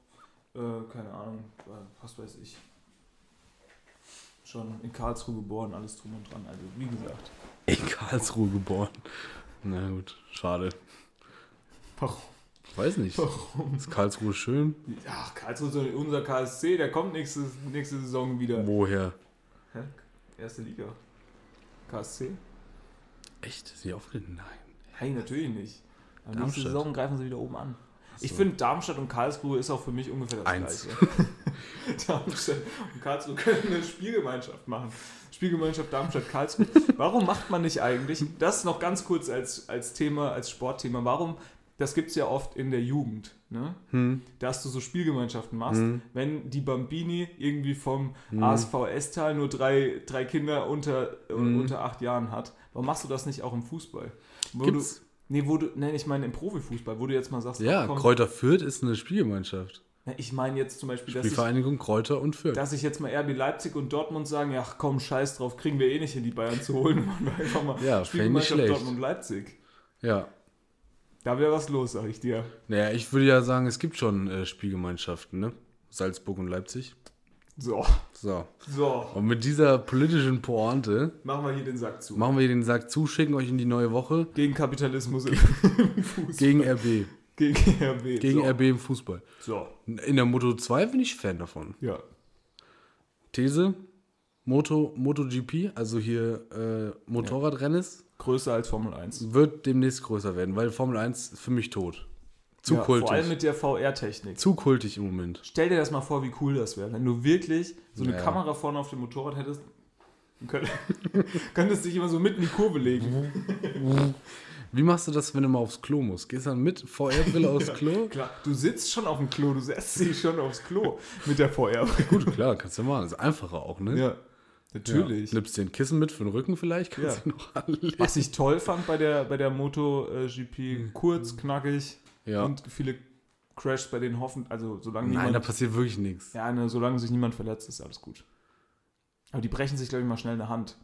äh, keine Ahnung, was weiß ich. Schon in Karlsruhe geboren, alles drum und dran. Also, wie gesagt. In Karlsruhe geboren. Na gut, schade. Warum? Weiß nicht. Ist Karlsruhe schön? Ach, Karlsruhe ist unser KSC, der kommt nächste, nächste Saison wieder. Woher? Hä? Erste Liga. KSC? Echt? Sie aufgetreten? Nein. Nein, natürlich nicht. Aber nächste Darmstadt. Saison greifen sie wieder oben an. Ich finde, Darmstadt und Karlsruhe ist auch für mich ungefähr das Eins. Gleiche. Darmstadt und Karlsruhe können eine Spielgemeinschaft machen. Spielgemeinschaft Darmstadt-Karlsruhe. Warum macht man nicht eigentlich, das noch ganz kurz als, als Thema, als Sportthema, warum, das gibt es ja oft in der Jugend, ne? Hm. dass du so Spielgemeinschaften machst, Mhm. wenn die Bambini irgendwie vom ASV Estal nur drei, drei Kinder unter, äh, Mhm. unter acht Jahren hat. Warum machst du das nicht auch im Fußball? Wo Gibt's? du, nee, wo du, nee, ich meine im Profifußball, wo du jetzt mal sagst, Ja, komm, Kräuter Fürth ist eine Spielgemeinschaft. Ich meine jetzt zum Beispiel, dass ich, Vereinigung Kräuter und Fürth. dass ich jetzt mal RB Leipzig und Dortmund sagen, ja komm, scheiß drauf, kriegen wir eh nicht hin, die Bayern zu holen. Ja, Spielgemeinschaft schlecht. Dortmund-Leipzig. Ja. Da wäre was los, sag ich dir. Naja, ich würde ja sagen, es gibt schon äh, Spielgemeinschaften, ne? Salzburg und Leipzig. So, So. so, Und mit dieser politischen Pointe machen wir hier den Sack zu. machen wir hier den Sack zu, schicken euch in die neue Woche Gegen Kapitalismus im Fußball. gegen RB. Gegen RB. Gegen so. RB im Fußball. So, In der Moto 2 bin ich Fan davon. ja. These: Moto, MotoGP, also hier äh, Motorradrennis, Größer als Formel 1. wird demnächst größer werden, weil Formel 1 ist für mich tot. Zu ja, kultig. Vor allem mit der VR-Technik. Zu kultig im Moment. Stell dir das mal vor, wie cool das wäre, wenn du wirklich so eine Ja. Kamera vorne auf dem Motorrad hättest. könnt- Könntest dich immer so mitten in die Kurve legen. Wie machst du das, wenn du mal aufs Klo musst? Gehst du dann mit VR-Brille aufs Klo? Klar, du sitzt schon auf dem Klo, du setzt dich schon aufs Klo mit der VR. Gut, klar, kannst du machen. ist einfacher auch, ne? Ja, natürlich. Ja. Nimmst dir ein Kissen mit für den Rücken vielleicht? Kannst Ja. du noch anlegen. Was ich toll fand bei der, bei der MotoGP, kurz, knackig Ja. und viele Crashs bei den hoffen, also solange Nein, da niemand, passiert wirklich nichts. ja, ne, solange sich niemand verletzt, ist alles gut. Aber die brechen sich, glaube ich, mal schnell eine Hand.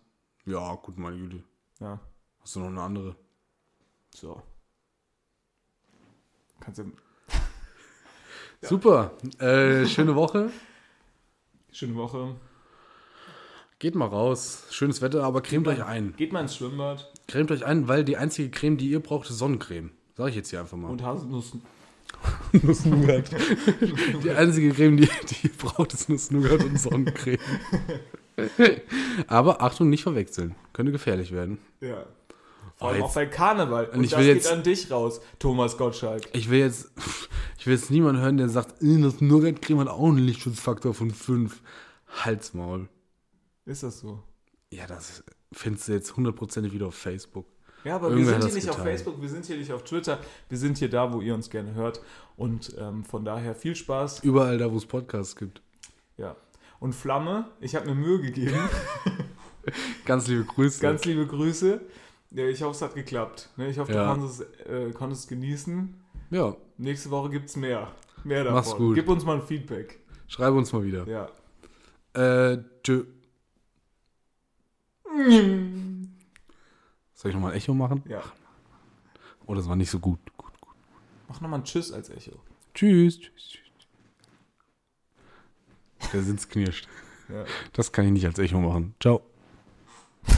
Ja, gut, meine Güte. Ja, Hast du noch eine andere? so. Kannst du, Super. Äh, schöne Woche. schöne Woche. Geht mal raus. Schönes Wetter, aber cremt euch ein. Geht mal ins Schwimmbad Cremt euch ein, weil die einzige Creme, die ihr braucht, ist Sonnencreme. Sag ich jetzt hier einfach mal. und Haselnuss. Nuss-Nougat. die einzige Creme, die, die ihr braucht, ist Nuss-Nougat und Sonnencreme. aber Achtung, nicht verwechseln. Könnte gefährlich werden. Ja. Vor Oh, allem jetzt- auch bei Karneval. Und, ich das will geht jetzt- an dich raus, Thomas Gottschalk. Ich will jetzt, ich will jetzt niemanden hören, der sagt, "Äh, das Nougat-Creme hat auch einen Lichtschutzfaktor von 5. Halsmaul. Ist das so? Ja, das findest du jetzt hundertprozentig wieder auf Facebook. Ja, aber wir Irgendwer sind hat hier nicht auf geteilt. Facebook, wir sind hier nicht auf Twitter, wir sind hier da, wo ihr uns gerne hört. Und ähm, von daher viel Spaß. Überall da, wo es Podcasts gibt. Ja. Und Flamme, ich habe mir Mühe gegeben. Ganz liebe Grüße. Ganz liebe Grüße. Ja, ich hoffe, es hat geklappt. Ne, Ich hoffe, Ja. du konntest, es, äh, konntest es genießen. ja, Nächste Woche gibt es mehr. Mehr davon. Mach's gut. Gib uns mal ein Feedback. schreibe uns mal wieder. Ja. Äh, tschö. Soll ich nochmal ein Echo machen? Ja. Oh, das war nicht so gut. gut, gut. Mach nochmal ein Tschüss als Echo. Tschüss. tschüss, tschüss. Der Sitz knirscht. Ja. Das kann ich nicht als Echo machen. Ciao.